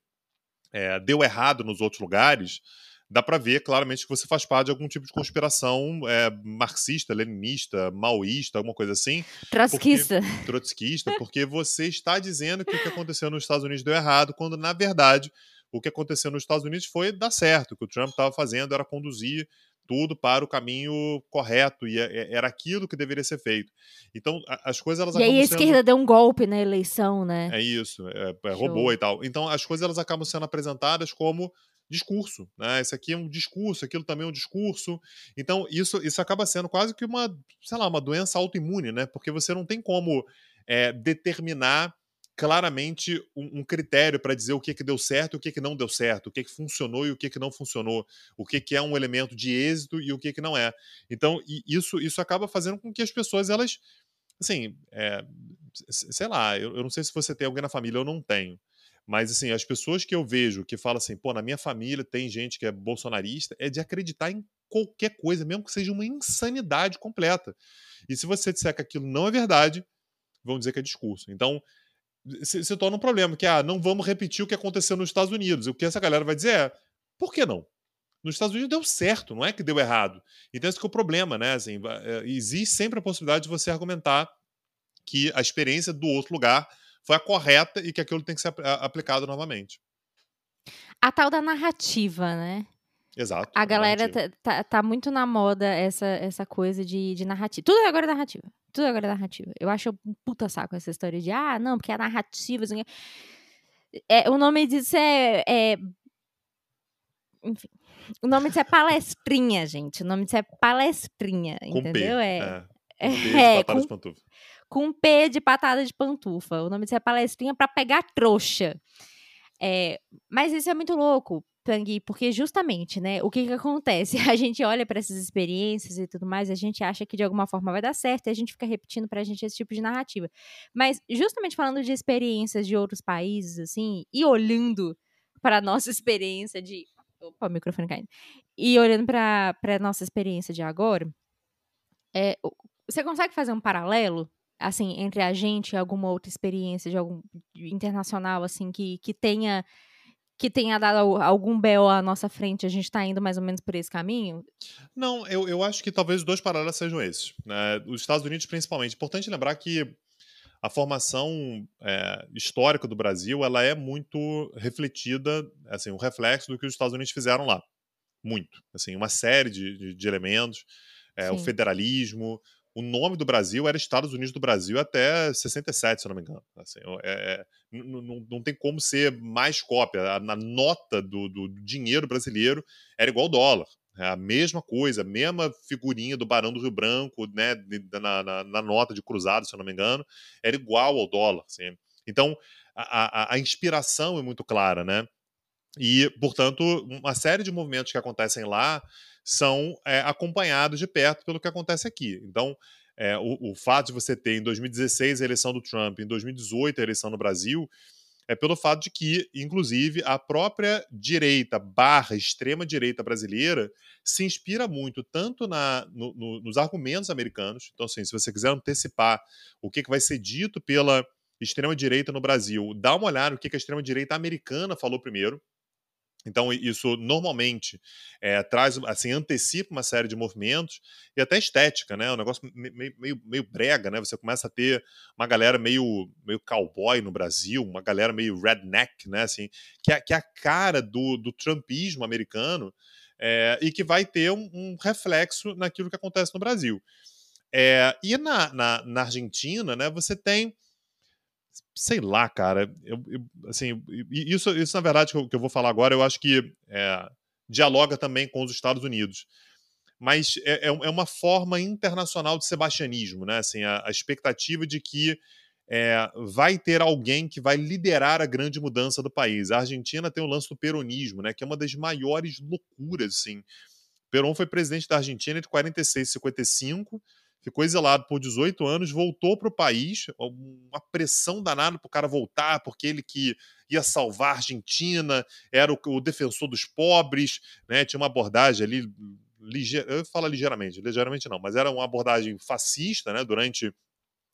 é, deu errado nos outros lugares, dá para ver claramente que você faz parte de algum tipo de conspiração é, marxista, leninista, maoísta, alguma coisa assim. Trotskista. Porque, trotskista, porque você está dizendo que o que aconteceu nos Estados Unidos deu errado, quando na verdade o que aconteceu nos Estados Unidos foi dar certo. O que o Trump estava fazendo era conduzir tudo para o caminho correto e é, é, era aquilo que deveria ser feito. Então, as coisas elas e aí a esquerda sendo... deu um golpe na eleição, né? É isso, é, é roubou e tal. Então, as coisas elas acabam sendo apresentadas como discurso, né? Esse aqui é um discurso, aquilo também é um discurso. Então, isso, isso acaba sendo quase que uma, sei lá, uma doença autoimune, né? Porque você não tem como é, determinar claramente um, um critério para dizer o que, que deu certo e o que, que não deu certo, o que, que funcionou e o que, que não funcionou, o que, que é um elemento de êxito e o que, que não é. Então, isso, isso acaba fazendo com que as pessoas, elas, assim, é, sei lá, eu, eu não sei se você tem alguém na família, eu não tenho. Mas, assim, as pessoas que eu vejo que falam assim, pô, na minha família tem gente que é bolsonarista, é de acreditar em qualquer coisa, mesmo que seja uma insanidade completa. E se você disser que aquilo não é verdade, vão dizer que é discurso. Então, se, se torna um problema, que ah, não vamos repetir o que aconteceu nos Estados Unidos. O que essa galera vai dizer é, por que não? Nos Estados Unidos deu certo, não é que deu errado. Então esse é o problema, né? Assim, é, existe sempre a possibilidade de você argumentar que a experiência do outro lugar foi a correta e que aquilo tem que ser aplicado novamente. A tal da narrativa, né? Exato. A galera tá, tá, tá, muito na moda essa, essa coisa de, de narrativa. Tudo agora é narrativa. Tudo agora é narrativa. Eu acho um puta saco essa história de, ah, não, porque é narrativa. Assim, é, o nome disso é, é. Enfim. O nome disso é palestrinha, gente. O nome disso é palestrinha, com entendeu? P, é. É, com, com, de com P de patada de pantufa. O nome disso é palestrinha para pegar trouxa. É, mas isso é muito louco, Tangui, porque justamente, né, o que que acontece? A gente olha para essas experiências e tudo mais, a gente acha que de alguma forma vai dar certo e a gente fica repetindo pra gente esse tipo de narrativa. Mas justamente falando de experiências de outros países, assim, e olhando para nossa experiência de. Opa, o microfone caindo. E olhando para a nossa experiência de agora, é, você consegue fazer um paralelo assim, entre a gente e alguma outra experiência de algum internacional, assim, que, que tenha que tenha dado algum BO à nossa frente, a gente está indo mais ou menos por esse caminho? Não, eu, eu acho que talvez dois paralelos sejam esses. Né? Os Estados Unidos, principalmente. Importante lembrar que a formação é, histórica do Brasil ela é muito refletida, assim, um reflexo do que os Estados Unidos fizeram lá. Muito. Assim, uma série de, de, de elementos. É, o federalismo, o nome do Brasil era Estados Unidos do Brasil até 67, se eu não me engano. Assim, é, é não, tem como ser mais cópia. A, nota do, do, dinheiro brasileiro era igual dólar. É a mesma coisa, a mesma figurinha do Barão do Rio Branco, né, na, na, na nota de cruzado, se eu não me engano, era igual ao dólar. Assim. Então, a, a, a inspiração é muito clara, né? E, portanto, uma série de movimentos que acontecem lá são é, acompanhados de perto pelo que acontece aqui. Então, é, o, o, fato de você ter em 2016 a eleição do Trump, em 2018 a eleição no Brasil, é pelo fato de que, inclusive, a própria direita barra extrema-direita brasileira se inspira muito tanto na, no, no, nos argumentos americanos. Então, assim, se você quiser antecipar o que, que vai ser dito pela extrema-direita no Brasil, dá uma olhada no que, que a extrema-direita americana falou primeiro. Então, isso normalmente é, traz, assim, antecipa uma série de movimentos e até estética, né? Um negócio meio, meio, meio brega, né? Você começa a ter uma galera meio, meio cowboy no Brasil, uma galera meio redneck, né? Assim, que é, que é a cara do, do trumpismo americano é, e que vai ter um, um, reflexo naquilo que acontece no Brasil. É, e na, na, na Argentina, né? Você tem sei lá, cara. Eu, eu, assim, isso, isso, na verdade, que eu, que eu, vou falar agora, eu acho que é, dialoga também com os Estados Unidos. Mas é, é, é uma forma internacional de sebastianismo, né? Assim, a, a expectativa de que é, vai ter alguém que vai liderar a grande mudança do país. A Argentina tem o lance do peronismo, né? Que é uma das maiores loucuras, assim. Peron foi presidente da Argentina entre 46 e 55 ficou exilado por 18 anos, voltou para o país, uma pressão danada para o cara voltar, porque ele que ia salvar a Argentina, era o, o defensor dos pobres, né? tinha uma abordagem ali, ligeira, eu falo ligeiramente, ligeiramente não, mas era uma abordagem fascista né? durante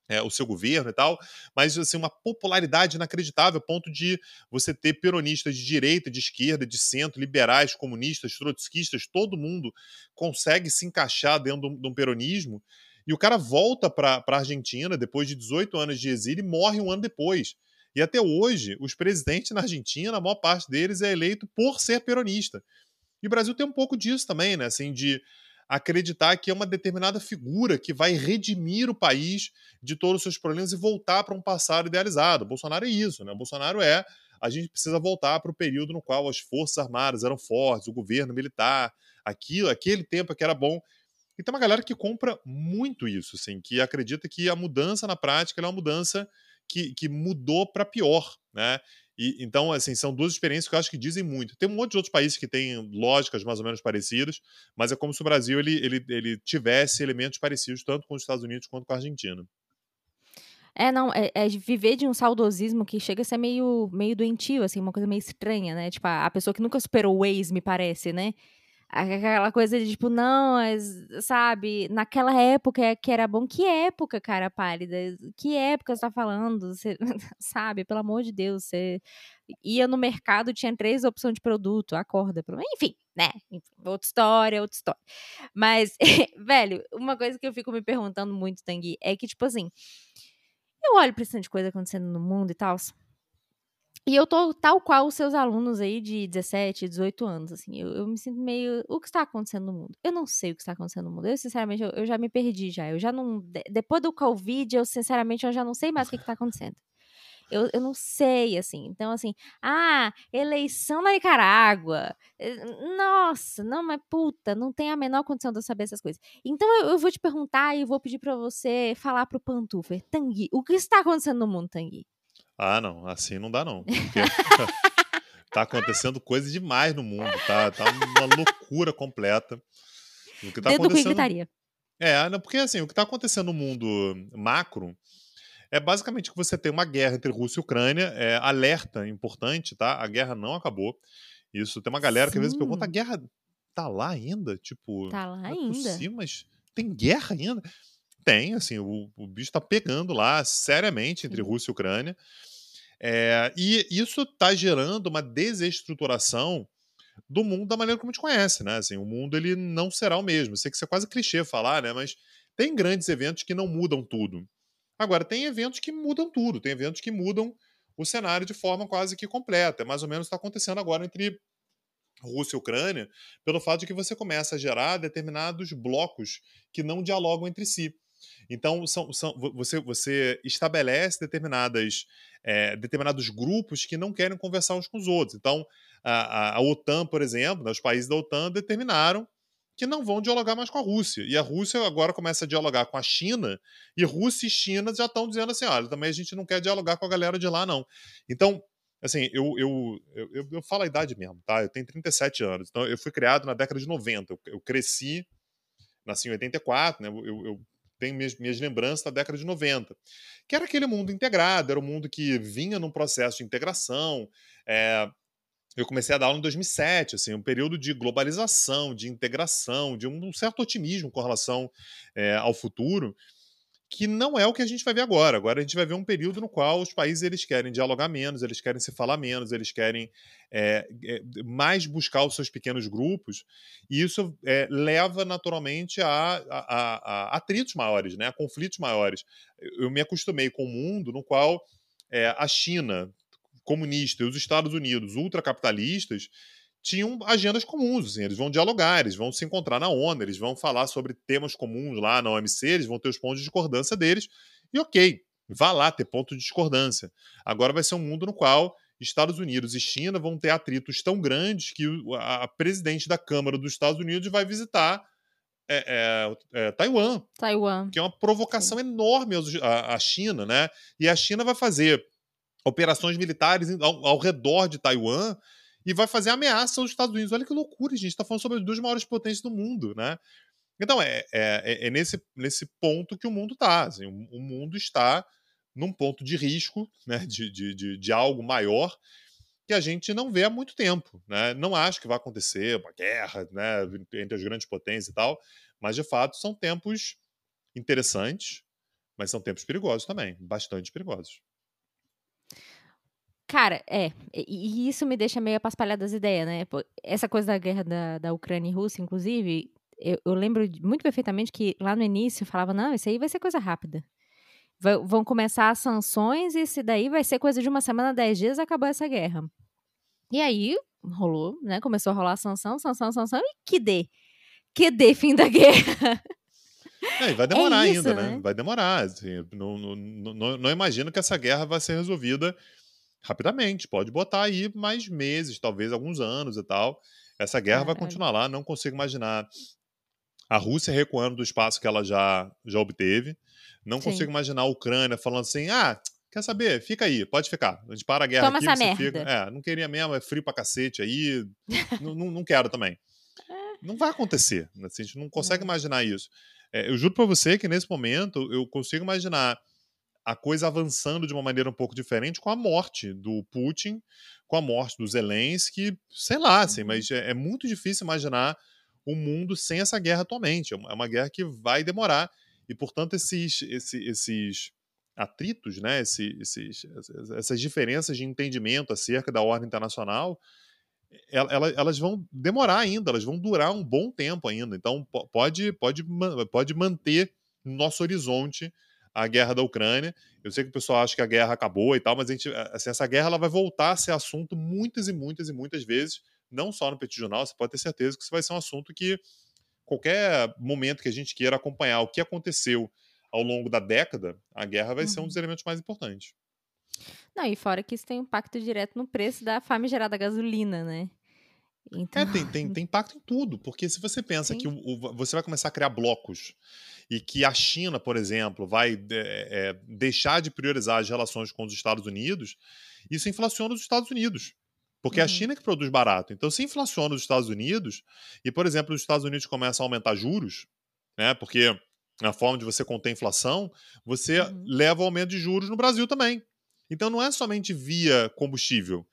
é, o seu governo e tal, mas assim, uma popularidade inacreditável, a ponto de você ter peronistas de direita, de esquerda, de centro, liberais, comunistas, trotskistas, todo mundo consegue se encaixar dentro de um peronismo e o cara volta para a Argentina depois de 18 anos de exílio e morre um ano depois. E até hoje, os presidentes na Argentina, a maior parte deles é eleito por ser peronista. E o Brasil tem um pouco disso também, né? Assim, de acreditar que é uma determinada figura que vai redimir o país de todos os seus problemas e voltar para um passado idealizado. O Bolsonaro é isso, né? O Bolsonaro é a gente precisa voltar para o período no qual as forças armadas eram fortes, o governo militar, aquilo, aquele tempo que era bom. E tem uma galera que compra muito isso, assim, que acredita que a mudança na prática é uma mudança que, que mudou para pior, né? E, então, assim, são duas experiências que eu acho que dizem muito. Tem um monte de outros países que têm lógicas mais ou menos parecidas, mas é como se o Brasil ele, ele, ele tivesse elementos parecidos tanto com os Estados Unidos quanto com a Argentina. É, não, é, é, viver de um saudosismo que chega a ser meio, meio doentio, assim, uma coisa meio estranha, né? Tipo, a, a pessoa que nunca superou o ex, me parece, né? Aquela coisa de tipo, não, sabe, naquela época é que era bom. Que época, cara pálida? Que época você tá falando? Você, sabe, pelo amor de Deus, você ia no mercado, tinha três opções de produto, acorda. Enfim, né? outra história, outra história. Mas, velho, uma coisa que eu fico me perguntando muito, Tanguy, é que, tipo assim, eu olho pra esse de coisa acontecendo no mundo e tal. E eu tô tal qual os seus alunos aí de 17, 18 anos, assim. Eu, eu me sinto meio. O que está acontecendo no mundo? Eu não sei o que está acontecendo no mundo. Eu, sinceramente, eu, eu já me perdi já. Eu já não. Depois do Covid, eu, sinceramente, eu já não sei mais o que, está acontecendo. Eu, eu não sei, assim. Então, assim, ah, eleição na Nicarágua. Eh, nossa, não, mas puta, não tem a menor condição de eu saber essas coisas. Então, eu, eu vou te perguntar e vou pedir para você falar pro Pantufer. Tanguy, o que está acontecendo no mundo, Tanguy? Ah, não, assim não dá não. Porque tá acontecendo coisa demais no mundo, tá, tá uma loucura completa. O que tá Dedo acontecendo... É, não, porque assim, o que tá acontecendo no mundo macro é basicamente que você tem uma guerra entre Rússia e Ucrânia, é, alerta importante, tá? A guerra não acabou. Isso, tem uma galera Sim. que às vezes pergunta, a guerra tá lá ainda? Tipo, tá lá é ainda. Possível, mas tem guerra ainda? Tem, assim, o, o bicho tá pegando lá seriamente entre Rússia e Ucrânia. É, e isso está gerando uma desestruturação do mundo da maneira como a gente conhece, né? Assim, o mundo ele não será o mesmo. Sei que isso é quase clichê falar, né? Mas tem grandes eventos que não mudam tudo. Agora, tem eventos que mudam tudo, tem eventos que mudam o cenário de forma quase que completa. É mais ou menos está acontecendo agora entre Rússia e Ucrânia, pelo fato de que você começa a gerar determinados blocos que não dialogam entre si. Então, são, são, você, você estabelece determinadas, é, determinados grupos que não querem conversar uns com os outros. Então, a, a, a OTAN, por exemplo, né, os países da OTAN determinaram que não vão dialogar mais com a Rússia. E a Rússia agora começa a dialogar com a China, e Rússia e China já estão dizendo assim: olha, também a gente não quer dialogar com a galera de lá, não. Então, assim, eu, eu, eu, eu, falo a idade mesmo, tá? Eu tenho 37 anos, então eu fui criado na década de 90. Eu, cresci, nasci em 84, né? Eu tenho minhas, minhas lembranças da década de 90, que era aquele mundo integrado, era um mundo que vinha num processo de integração. É, eu comecei a dar aula em 2007, assim, um período de globalização, de integração, de um certo otimismo com relação é, ao futuro que não é o que a gente vai ver agora. Agora a gente vai ver um período no qual os países eles querem dialogar menos, eles querem se falar menos, eles querem é, é, mais buscar os seus pequenos grupos, e isso é, leva naturalmente a, a, a, atritos maiores, né, a conflitos maiores. Eu me acostumei com um mundo no qual é, a China comunista e os Estados Unidos ultracapitalistas tinham agendas comuns, assim, eles vão dialogar, eles vão se encontrar na ONU, eles vão falar sobre temas comuns lá na OMC, eles vão ter os pontos de discordância deles, e ok, vá lá ter ponto de discordância. Agora vai ser um mundo no qual Estados Unidos e China vão ter atritos tão grandes que a presidente da Câmara dos Estados Unidos vai visitar é, é, é, Taiwan. Taiwan. Que é uma provocação Sim. enorme à China, né? E a China vai fazer operações militares ao, ao redor de Taiwan e vai fazer ameaça aos Estados Unidos. Olha que loucura, gente. está falando sobre as duas maiores potências do mundo, né? Então, é, é, é nesse, nesse ponto que o mundo está. Assim, o, o, mundo está num ponto de risco, né, de, de, de, de, algo maior que a gente não vê há muito tempo. Né? Não acho que vai acontecer uma guerra né, entre as grandes potências e tal, mas de fato são tempos interessantes, mas são tempos perigosos também, bastante perigosos. Cara, é. E isso me deixa meio paspalhada das ideias, né? Essa coisa da guerra da, da Ucrânia e Rússia, inclusive, eu, eu, lembro muito perfeitamente que lá no início falava: não, isso aí vai ser coisa rápida. Vão começar as sanções e isso daí vai ser coisa de uma semana, dez dias, acabou essa guerra. E aí rolou, né? Começou a rolar sanção, sanção, sanção, e que dê. Que dê fim da guerra. É, vai demorar é isso, ainda, né? né? Vai demorar. Assim, não, não, não, não imagino que essa guerra vai ser resolvida rapidamente. Pode botar aí mais meses, talvez alguns anos e tal. Essa guerra vai continuar lá. Não consigo imaginar a Rússia recuando do espaço que ela já, já obteve. Não Sim. consigo imaginar a Ucrânia falando assim: ah, quer saber? Fica aí, pode ficar. A gente para a guerra Toma aqui, essa você merda. fica. É, não queria mesmo, é frio pra cacete aí. não, não, não, quero também. Não vai acontecer. Assim, a gente não consegue imaginar isso. É, eu juro pra você que nesse momento eu consigo imaginar a coisa avançando de uma maneira um pouco diferente com a morte do Putin, com a morte do Zelensky, sei lá, assim, uhum. mas é, é, muito difícil imaginar o mundo sem essa guerra atualmente. É uma é guerra que vai demorar. E, portanto, esses, esses, esses atritos, né, esses, esses, essas diferenças de entendimento acerca da ordem internacional, elas vão demorar ainda, elas vão durar um bom tempo ainda. Então, pode, pode, pode manter no nosso horizonte a guerra da Ucrânia. Eu sei que o pessoal acha que a guerra acabou e tal, mas a gente, assim, essa guerra ela vai voltar a ser assunto muitas e muitas e muitas vezes, não só no Petit Jornal, você pode ter certeza que isso vai ser um assunto que qualquer momento que a gente queira acompanhar o que aconteceu ao longo da década, a guerra vai uhum. ser um dos uhum. elementos mais importantes. Não, e fora que isso tem impacto direto no preço da famigerada gasolina, né? Então... É, tem, tem, tem impacto em tudo, porque se você pensa Sim. que o, o, você vai começar a criar blocos e que a China, por exemplo, vai é, é, deixar de priorizar as relações com os Estados Unidos, isso inflaciona os Estados Unidos. Porque uhum. a China é que produz barato. Então, se inflaciona os Estados Unidos, e, por exemplo, os Estados Unidos começam a aumentar juros, né? Porque na forma de você conter a inflação, você uhum. leva ao aumento de juros no Brasil também. Então não é somente via combustível,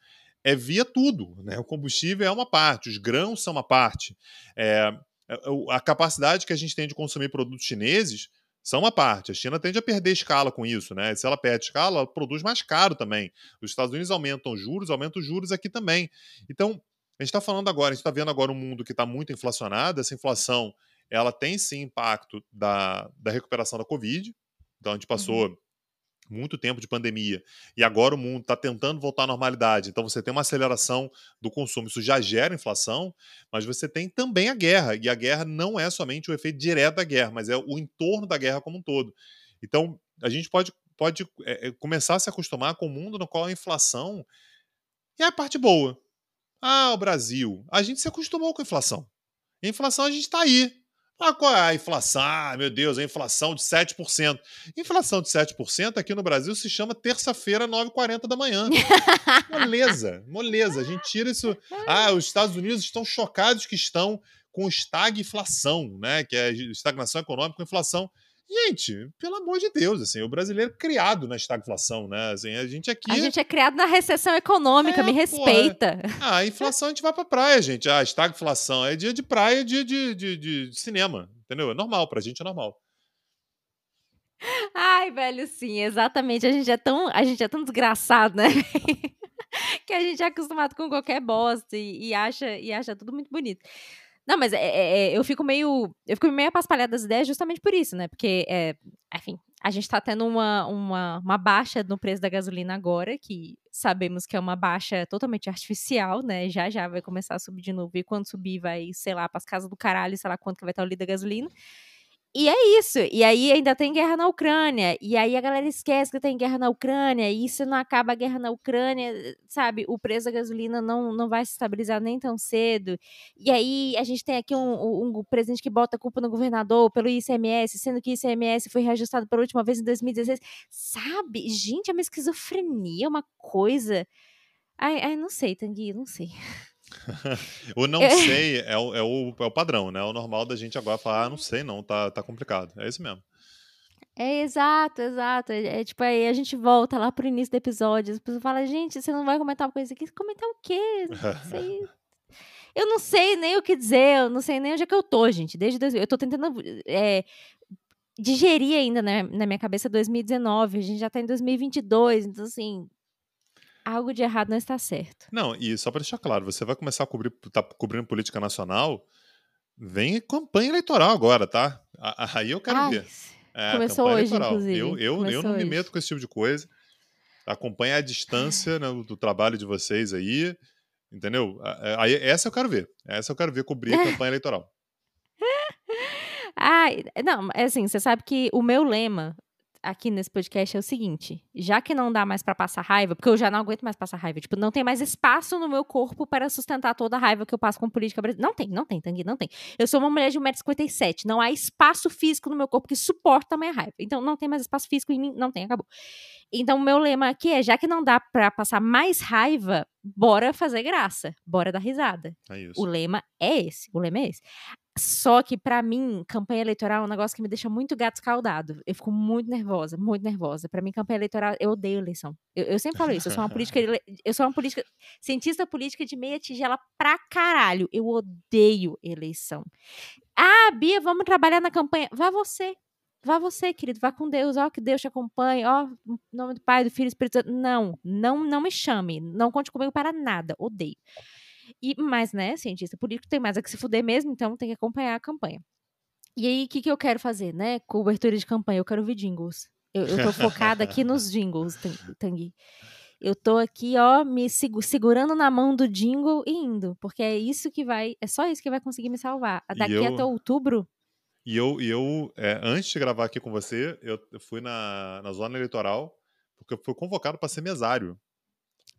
é via tudo. Né? O combustível é uma parte, os grãos são uma parte. É, é a capacidade que a gente tem de consumir produtos chineses são uma parte. A China tende a perder escala com isso, né? Se ela perde escala, ela produz mais caro também. Os Estados Unidos aumentam juros, aumentam os juros aqui também. Então, a gente está falando agora, a gente está vendo agora um mundo que está muito inflacionado, essa inflação ela tem sim impacto da, da recuperação da Covid. Então, a gente passou uhum muito tempo de pandemia, e agora o mundo está tentando voltar à normalidade, então você tem uma aceleração do consumo, isso já gera inflação, mas você tem também a guerra, e a guerra não é somente o efeito direto da guerra, mas é o entorno da guerra como um todo. Então, a gente pode, pode é, começar a se acostumar com um mundo no qual a inflação é a parte boa. Ah, o Brasil, a gente se acostumou com a inflação. A inflação a gente está aí, ah, qual é a inflação? Ah, meu Deus, a inflação de 7%. Inflação de 7% aqui no Brasil se chama terça-feira, 9h40 da manhã. moleza, moleza. A gente tira isso. Ah, os Estados Unidos estão chocados que estão com estagflação, né? Que é estagnação econômica com inflação. Gente, pelo amor de Deus, assim, o brasileiro é criado na estagflação, né? Assim, a gente aqui. A gente é criado na recessão econômica, é, me respeita. Porra. Ah, a inflação a gente vai pra praia, gente. Ah, estagflação é dia de praia de, de, de, de cinema, entendeu? É normal, pra gente é normal. Ai, velho, sim, exatamente. A gente é tão, a gente é tão desgraçado, né? que a gente é acostumado com qualquer bosta e, e, acha, e acha tudo muito bonito. Não, mas é, é, é, eu fico meio. Eu fico meio apaspalhada das ideias justamente por isso, né? Porque, é, enfim, a gente tá tendo uma, uma, uma baixa no preço da gasolina agora, que sabemos que é uma baixa totalmente artificial, né? Já já vai começar a subir de novo. E quando subir, vai, sei lá, pras casas do caralho, sei lá quanto que vai estar o litro da gasolina. E é isso. E aí ainda tem guerra na Ucrânia. E aí a galera esquece que tem guerra na Ucrânia. E se não acaba a guerra na Ucrânia, sabe, o preço da gasolina não, não vai se estabilizar nem tão cedo. E aí a gente tem aqui um, um, presidente que bota a culpa no governador pelo ICMS, sendo que o ICMS foi reajustado pela última vez em 2016. Sabe? Gente, é uma esquizofrenia, uma coisa. Ai, ai não sei, Tanguy, não sei. o não sei é o, é, o, é o padrão, né? O normal da gente agora falar, ah, não sei, não, tá, tá complicado. É isso mesmo. É exato, exato. É, é, tipo, aí a gente volta lá pro início do episódio, as pessoas falam, gente, você não vai comentar uma coisa aqui? Comentar o quê? Não sei. eu não sei nem o que dizer, eu não sei nem onde é que eu tô, gente. Desde dois, eu tô tentando é, digerir ainda né, na minha cabeça 2019, a gente já tá em 2022, então assim, algo de errado não está certo. Não, e só para deixar claro, você vai começar a cobrir, tá cobrindo política nacional, vem campanha eleitoral agora, tá? Aí eu quero Ai, ver. É, começou hoje, eleitoral. inclusive. Eu, eu, eu não hoje. me meto com esse tipo de coisa. Acompanha a distância né, do trabalho de vocês aí, entendeu? Aí, essa eu quero ver. Essa eu quero ver cobrir a campanha eleitoral. Ah, não, é assim, você sabe que o meu lema aqui nesse podcast é o seguinte: já que não dá mais para passar raiva, porque eu já não aguento mais passar raiva, tipo, não tem mais espaço no meu corpo para sustentar toda a raiva que eu passo com política brasileira. Não tem, não tem, Tanguy, não tem. Eu sou uma mulher de 1,57m, não há espaço físico no meu corpo que suporta a minha raiva. Então não tem mais espaço físico em mim, não tem, acabou. Então o meu lema aqui é: já que não dá para passar mais raiva, bora fazer graça, bora dar risada. É o lema é esse, o lema é esse. Só que, para mim, campanha eleitoral é um negócio que me deixa muito gato escaldado. Eu fico muito nervosa, muito nervosa. Para mim, campanha eleitoral, eu odeio eleição. Eu, eu, sempre falo isso. Eu sou uma política. Eu sou uma política. Cientista política de meia tigela pra caralho. Eu odeio eleição. Ah, Bia, vamos trabalhar na campanha. Vá você. Vá você, querido. Vá com Deus. Ó, que Deus te acompanhe. Ó, em nome do Pai, do Filho do Espírito Santo. Não, não, não me chame. Não conte comigo para nada. Odeio. E, mas, né, cientista político tem mais a que se fuder mesmo, então tem que acompanhar a campanha. E aí, o que, que eu quero fazer, né? Cobertura de campanha, eu quero ouvir jingles. Eu, eu tô focada aqui nos jingles, Tanguy. Eu tô aqui, ó, me segurando na mão do jingle e indo, porque é isso que vai, é só isso que vai conseguir me salvar. Daqui eu, até outubro. E eu, e eu é, antes de gravar aqui com você, eu, eu fui na, na zona eleitoral, porque eu fui convocado para ser mesário.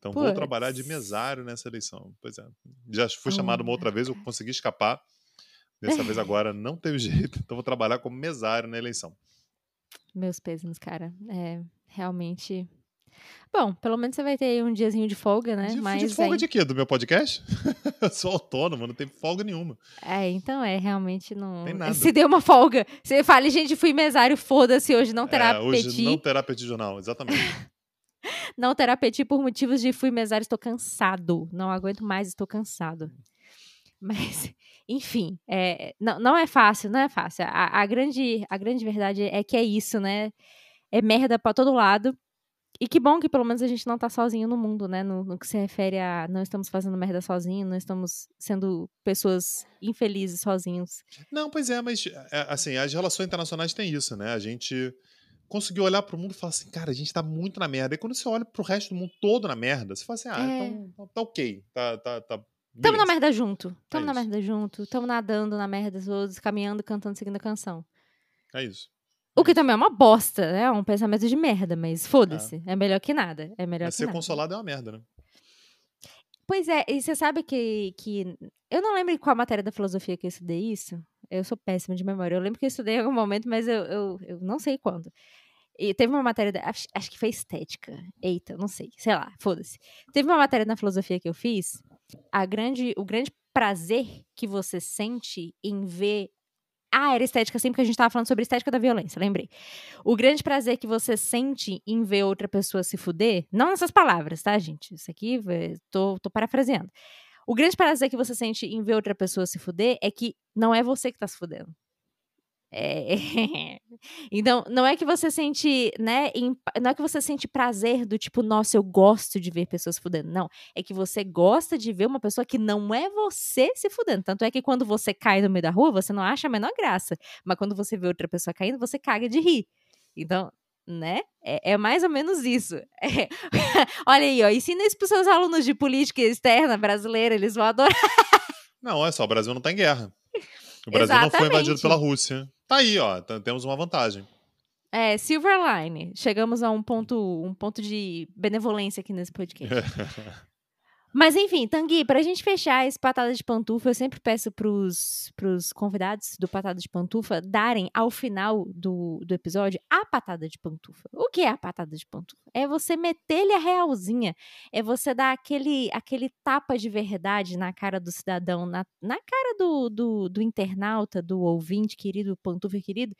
Então Puts. vou trabalhar de mesário nessa eleição. Pois é. Já fui oh, chamado uma outra vez, eu consegui escapar. Dessa vez agora não teve jeito, então vou trabalhar como mesário na eleição. Meus pêsames, cara. É realmente. Bom, pelo menos você vai ter um diazinho de folga, né? De, Mas de folga aí... de quê? Do meu podcast? eu sou autônomo, não tem folga nenhuma. É, então é, realmente não. Tem nada. Se deu uma folga. Você fala, gente, fui mesário, foda-se, hoje não terá é, hoje petit. não terá petit jornal, exatamente. Não terá apetite por motivos de fui mesário, estou cansado. Não aguento mais, estou cansado. Mas, enfim, é, não, não é fácil, não é fácil. A, a, grande, a grande verdade é que é isso, né? É merda para todo lado. E que bom que pelo menos a gente não tá sozinho no mundo, né? No, no que se refere a não estamos fazendo merda sozinho, não estamos sendo pessoas infelizes sozinhos. Não, pois é, mas é, assim, as relações internacionais têm isso, né? A gente conseguiu olhar pro mundo e falar assim, cara, a gente tá muito na merda. E quando você olha pro resto do mundo todo na merda, você fala assim, ah, é. então tá ok, tá, tá, tá Tamo na merda junto. Tamo é na merda junto. Tamo nadando na merda todos, caminhando, cantando, seguindo a canção. É isso. O que também é uma bosta, né? É um pensamento de merda, mas foda-se. É. é. melhor que nada. É melhor mas que ser nada. consolado é uma merda, né? Pois é, e você sabe que, que. Eu não lembro qual matéria da filosofia que eu estudei isso. Eu sou péssima de memória. Eu lembro que eu estudei em algum momento, mas eu, eu, eu não sei quando. E teve uma matéria, acho, acho, que foi estética. Eita, não sei, sei lá, foda-se. Teve uma matéria na filosofia que eu fiz. A grande, o grande prazer que você sente em ver. Ah, era estética sim, porque a gente tava falando sobre estética da violência, lembrei. O grande prazer que você sente em ver outra pessoa se fuder, não nessas palavras, tá, gente? Isso aqui, tô, tô parafraseando. O grande prazer que você sente em ver outra pessoa se fuder é que não é você que tá se fudendo. É... então, não é que você sente, né? Não é que você sente prazer do tipo, nossa, eu gosto de ver pessoas fudendo. Não. É que você gosta de ver uma pessoa que não é você se fudendo. Tanto é que quando você cai no meio da rua, você não acha a menor graça. Mas quando você vê outra pessoa caindo, você caga de rir. Então, né? É, é, mais ou menos isso. É. Olha aí, ó. Ensina isso pros seus alunos de política externa brasileira, eles vão adorar. Não, olha só, o Brasil não tá em guerra. O Brasil Exatamente. não foi invadido pela Rússia. Tá aí, ó. Temos uma vantagem. É, Silverline. Chegamos a um ponto, um ponto de benevolência aqui nesse podcast. Mas enfim, Tanguy, pra gente fechar esse Patada de Pantufa, eu sempre peço pros, pros convidados do Patada de Pantufa darem ao final do, do episódio a patada de pantufa. O que é a patada de pantufa? É você meter-lhe a realzinha, é você dar aquele, aquele tapa de verdade na cara do cidadão, na, na cara do, do, do internauta, do ouvinte querido, pantufa querido,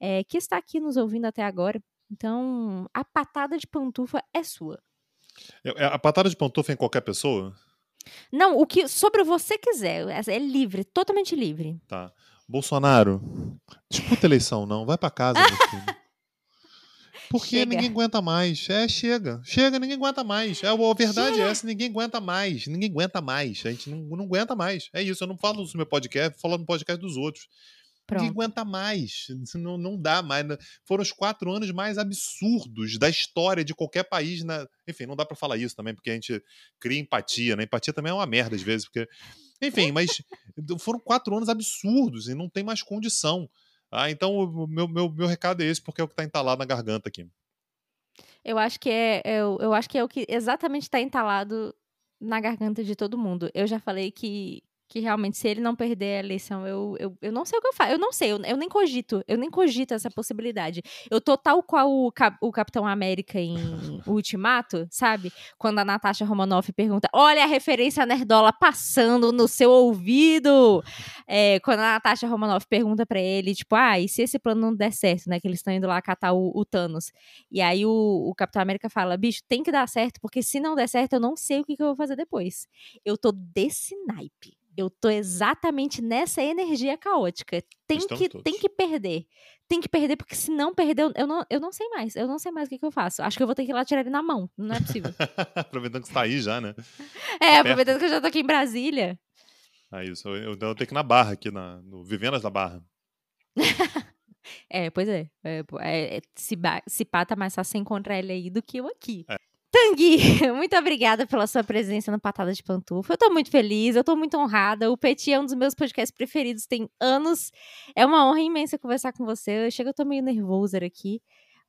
é, que está aqui nos ouvindo até agora. Então, a patada de pantufa é sua. É, a patada de pantufa é em qualquer pessoa? Não, o que sobre você quiser. É, é livre, totalmente livre. Tá. Bolsonaro, disputa eleição, não. Vai para casa. Porque chega. ninguém aguenta mais. É, chega. Chega, ninguém aguenta mais. É, a verdade chega. é essa, ninguém aguenta mais. Ninguém aguenta mais. A gente não, não aguenta mais. É isso. Eu não falo no meu podcast, falo no podcast dos outros. Pronto. Ninguém aguenta mais. Não, não dá mais. Né? Foram os quatro anos mais absurdos da história de qualquer país. Na... Enfim, não dá para falar isso também, porque a gente cria empatia, né? Empatia também é uma merda às vezes, porque. Enfim, mas foram quatro anos absurdos e não tem mais condição. Ah, então o meu, meu, meu recado é esse, porque é o que está entalado na garganta aqui. Eu acho que é, é eu, eu acho que é o que exatamente está entalado na garganta de todo mundo. Eu já falei que que realmente, se ele não perder a eleição, eu, eu, eu não sei o que eu faço. Eu não sei, eu, eu nem cogito. Eu nem cogito essa possibilidade. Eu tô tal qual o, Cap, o Capitão América em Ultimato, sabe? Quando a Natasha Romanoff pergunta: olha a referência nerdola passando no seu ouvido. É, quando a Natasha Romanoff pergunta para ele, tipo, ah, e se esse plano não der certo, né? Que eles estão indo lá catar o, o Thanos. E aí o, o, Capitão América fala: bicho, tem que dar certo, porque se não der certo, eu não sei o que, que eu vou fazer depois. Eu tô desse naipe eu tô exatamente nessa energia caótica. Tem que, tem que perder. Tem que perder, porque se não perder, eu não, eu não sei mais. Eu não sei mais o que, que eu faço. Acho que eu vou ter que ir lá tirar ele na mão. Não é possível. aproveitando que você tá aí já, né? É, tá aproveitando que eu já tô aqui em Brasília. É isso. Eu, eu, eu tenho que ir na Barra aqui, na, no Vivendas da Barra. é, pois é. é, é se, se pá, tá mais fácil encontrar ele aí do que eu aqui. É. Tanguy, muito obrigada pela sua presença no Patada de Pantufa. Eu tô muito feliz, eu tô muito honrada. O Petit é um dos meus podcasts preferidos, tem anos. É uma honra imensa conversar com você. Eu chego, eu tô meio nervosa aqui.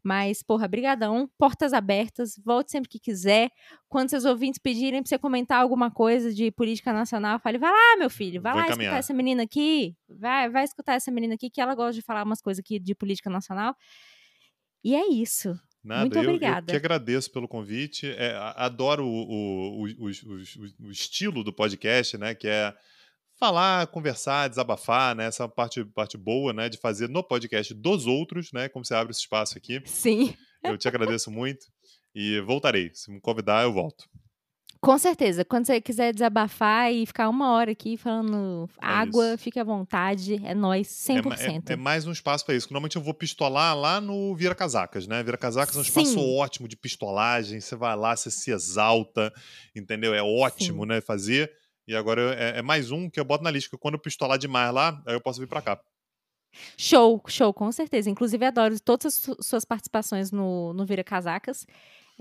Mas, porra, brigadão, portas abertas, volte sempre que quiser. Quando seus ouvintes pedirem pra você comentar alguma coisa de política nacional, fale, vai lá, meu filho, vai lá encaminhar. escutar essa menina aqui. Vai, vai escutar essa menina aqui, que ela gosta de falar umas coisas aqui de política nacional. E é isso. Nada, Muito obrigada. Eu, eu que agradeço pelo convite. É, adoro o, o, o, o, estilo do podcast, né? Que é falar, conversar, desabafar, né? Essa parte, parte boa, né? De fazer no podcast dos outros, né? Como você abre esse espaço aqui. Sim. Eu te agradeço muito e voltarei. Se me convidar, eu volto. Com certeza. Quando você quiser desabafar e ficar uma hora aqui falando é água, isso. fique à vontade. É nós, 100%. É, é, é mais um espaço para isso. Normalmente eu vou pistolar lá no Vira Casacas, né? Vira Casacas é um espaço Sim. ótimo de pistolagem. Você vai lá, você se exalta, entendeu? É ótimo, Sim. né? Fazer. E agora é, é, mais um que eu boto na lista. Quando eu pistolar demais lá, aí eu posso vir para cá. Show, show, com certeza. Inclusive, adoro todas as suas participações no, no Vira Casacas.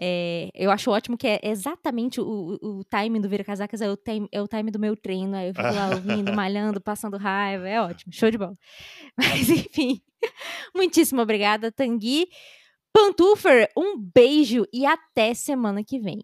É, eu acho ótimo que é exatamente o, o timing do Vira Casacas, é o, time, é o time do meu treino. Aí eu fico lá ouvindo, malhando, passando raiva. É ótimo, show de bola. Mas enfim, muitíssimo obrigada, Tanguy. Pantufer, um beijo e até semana que vem.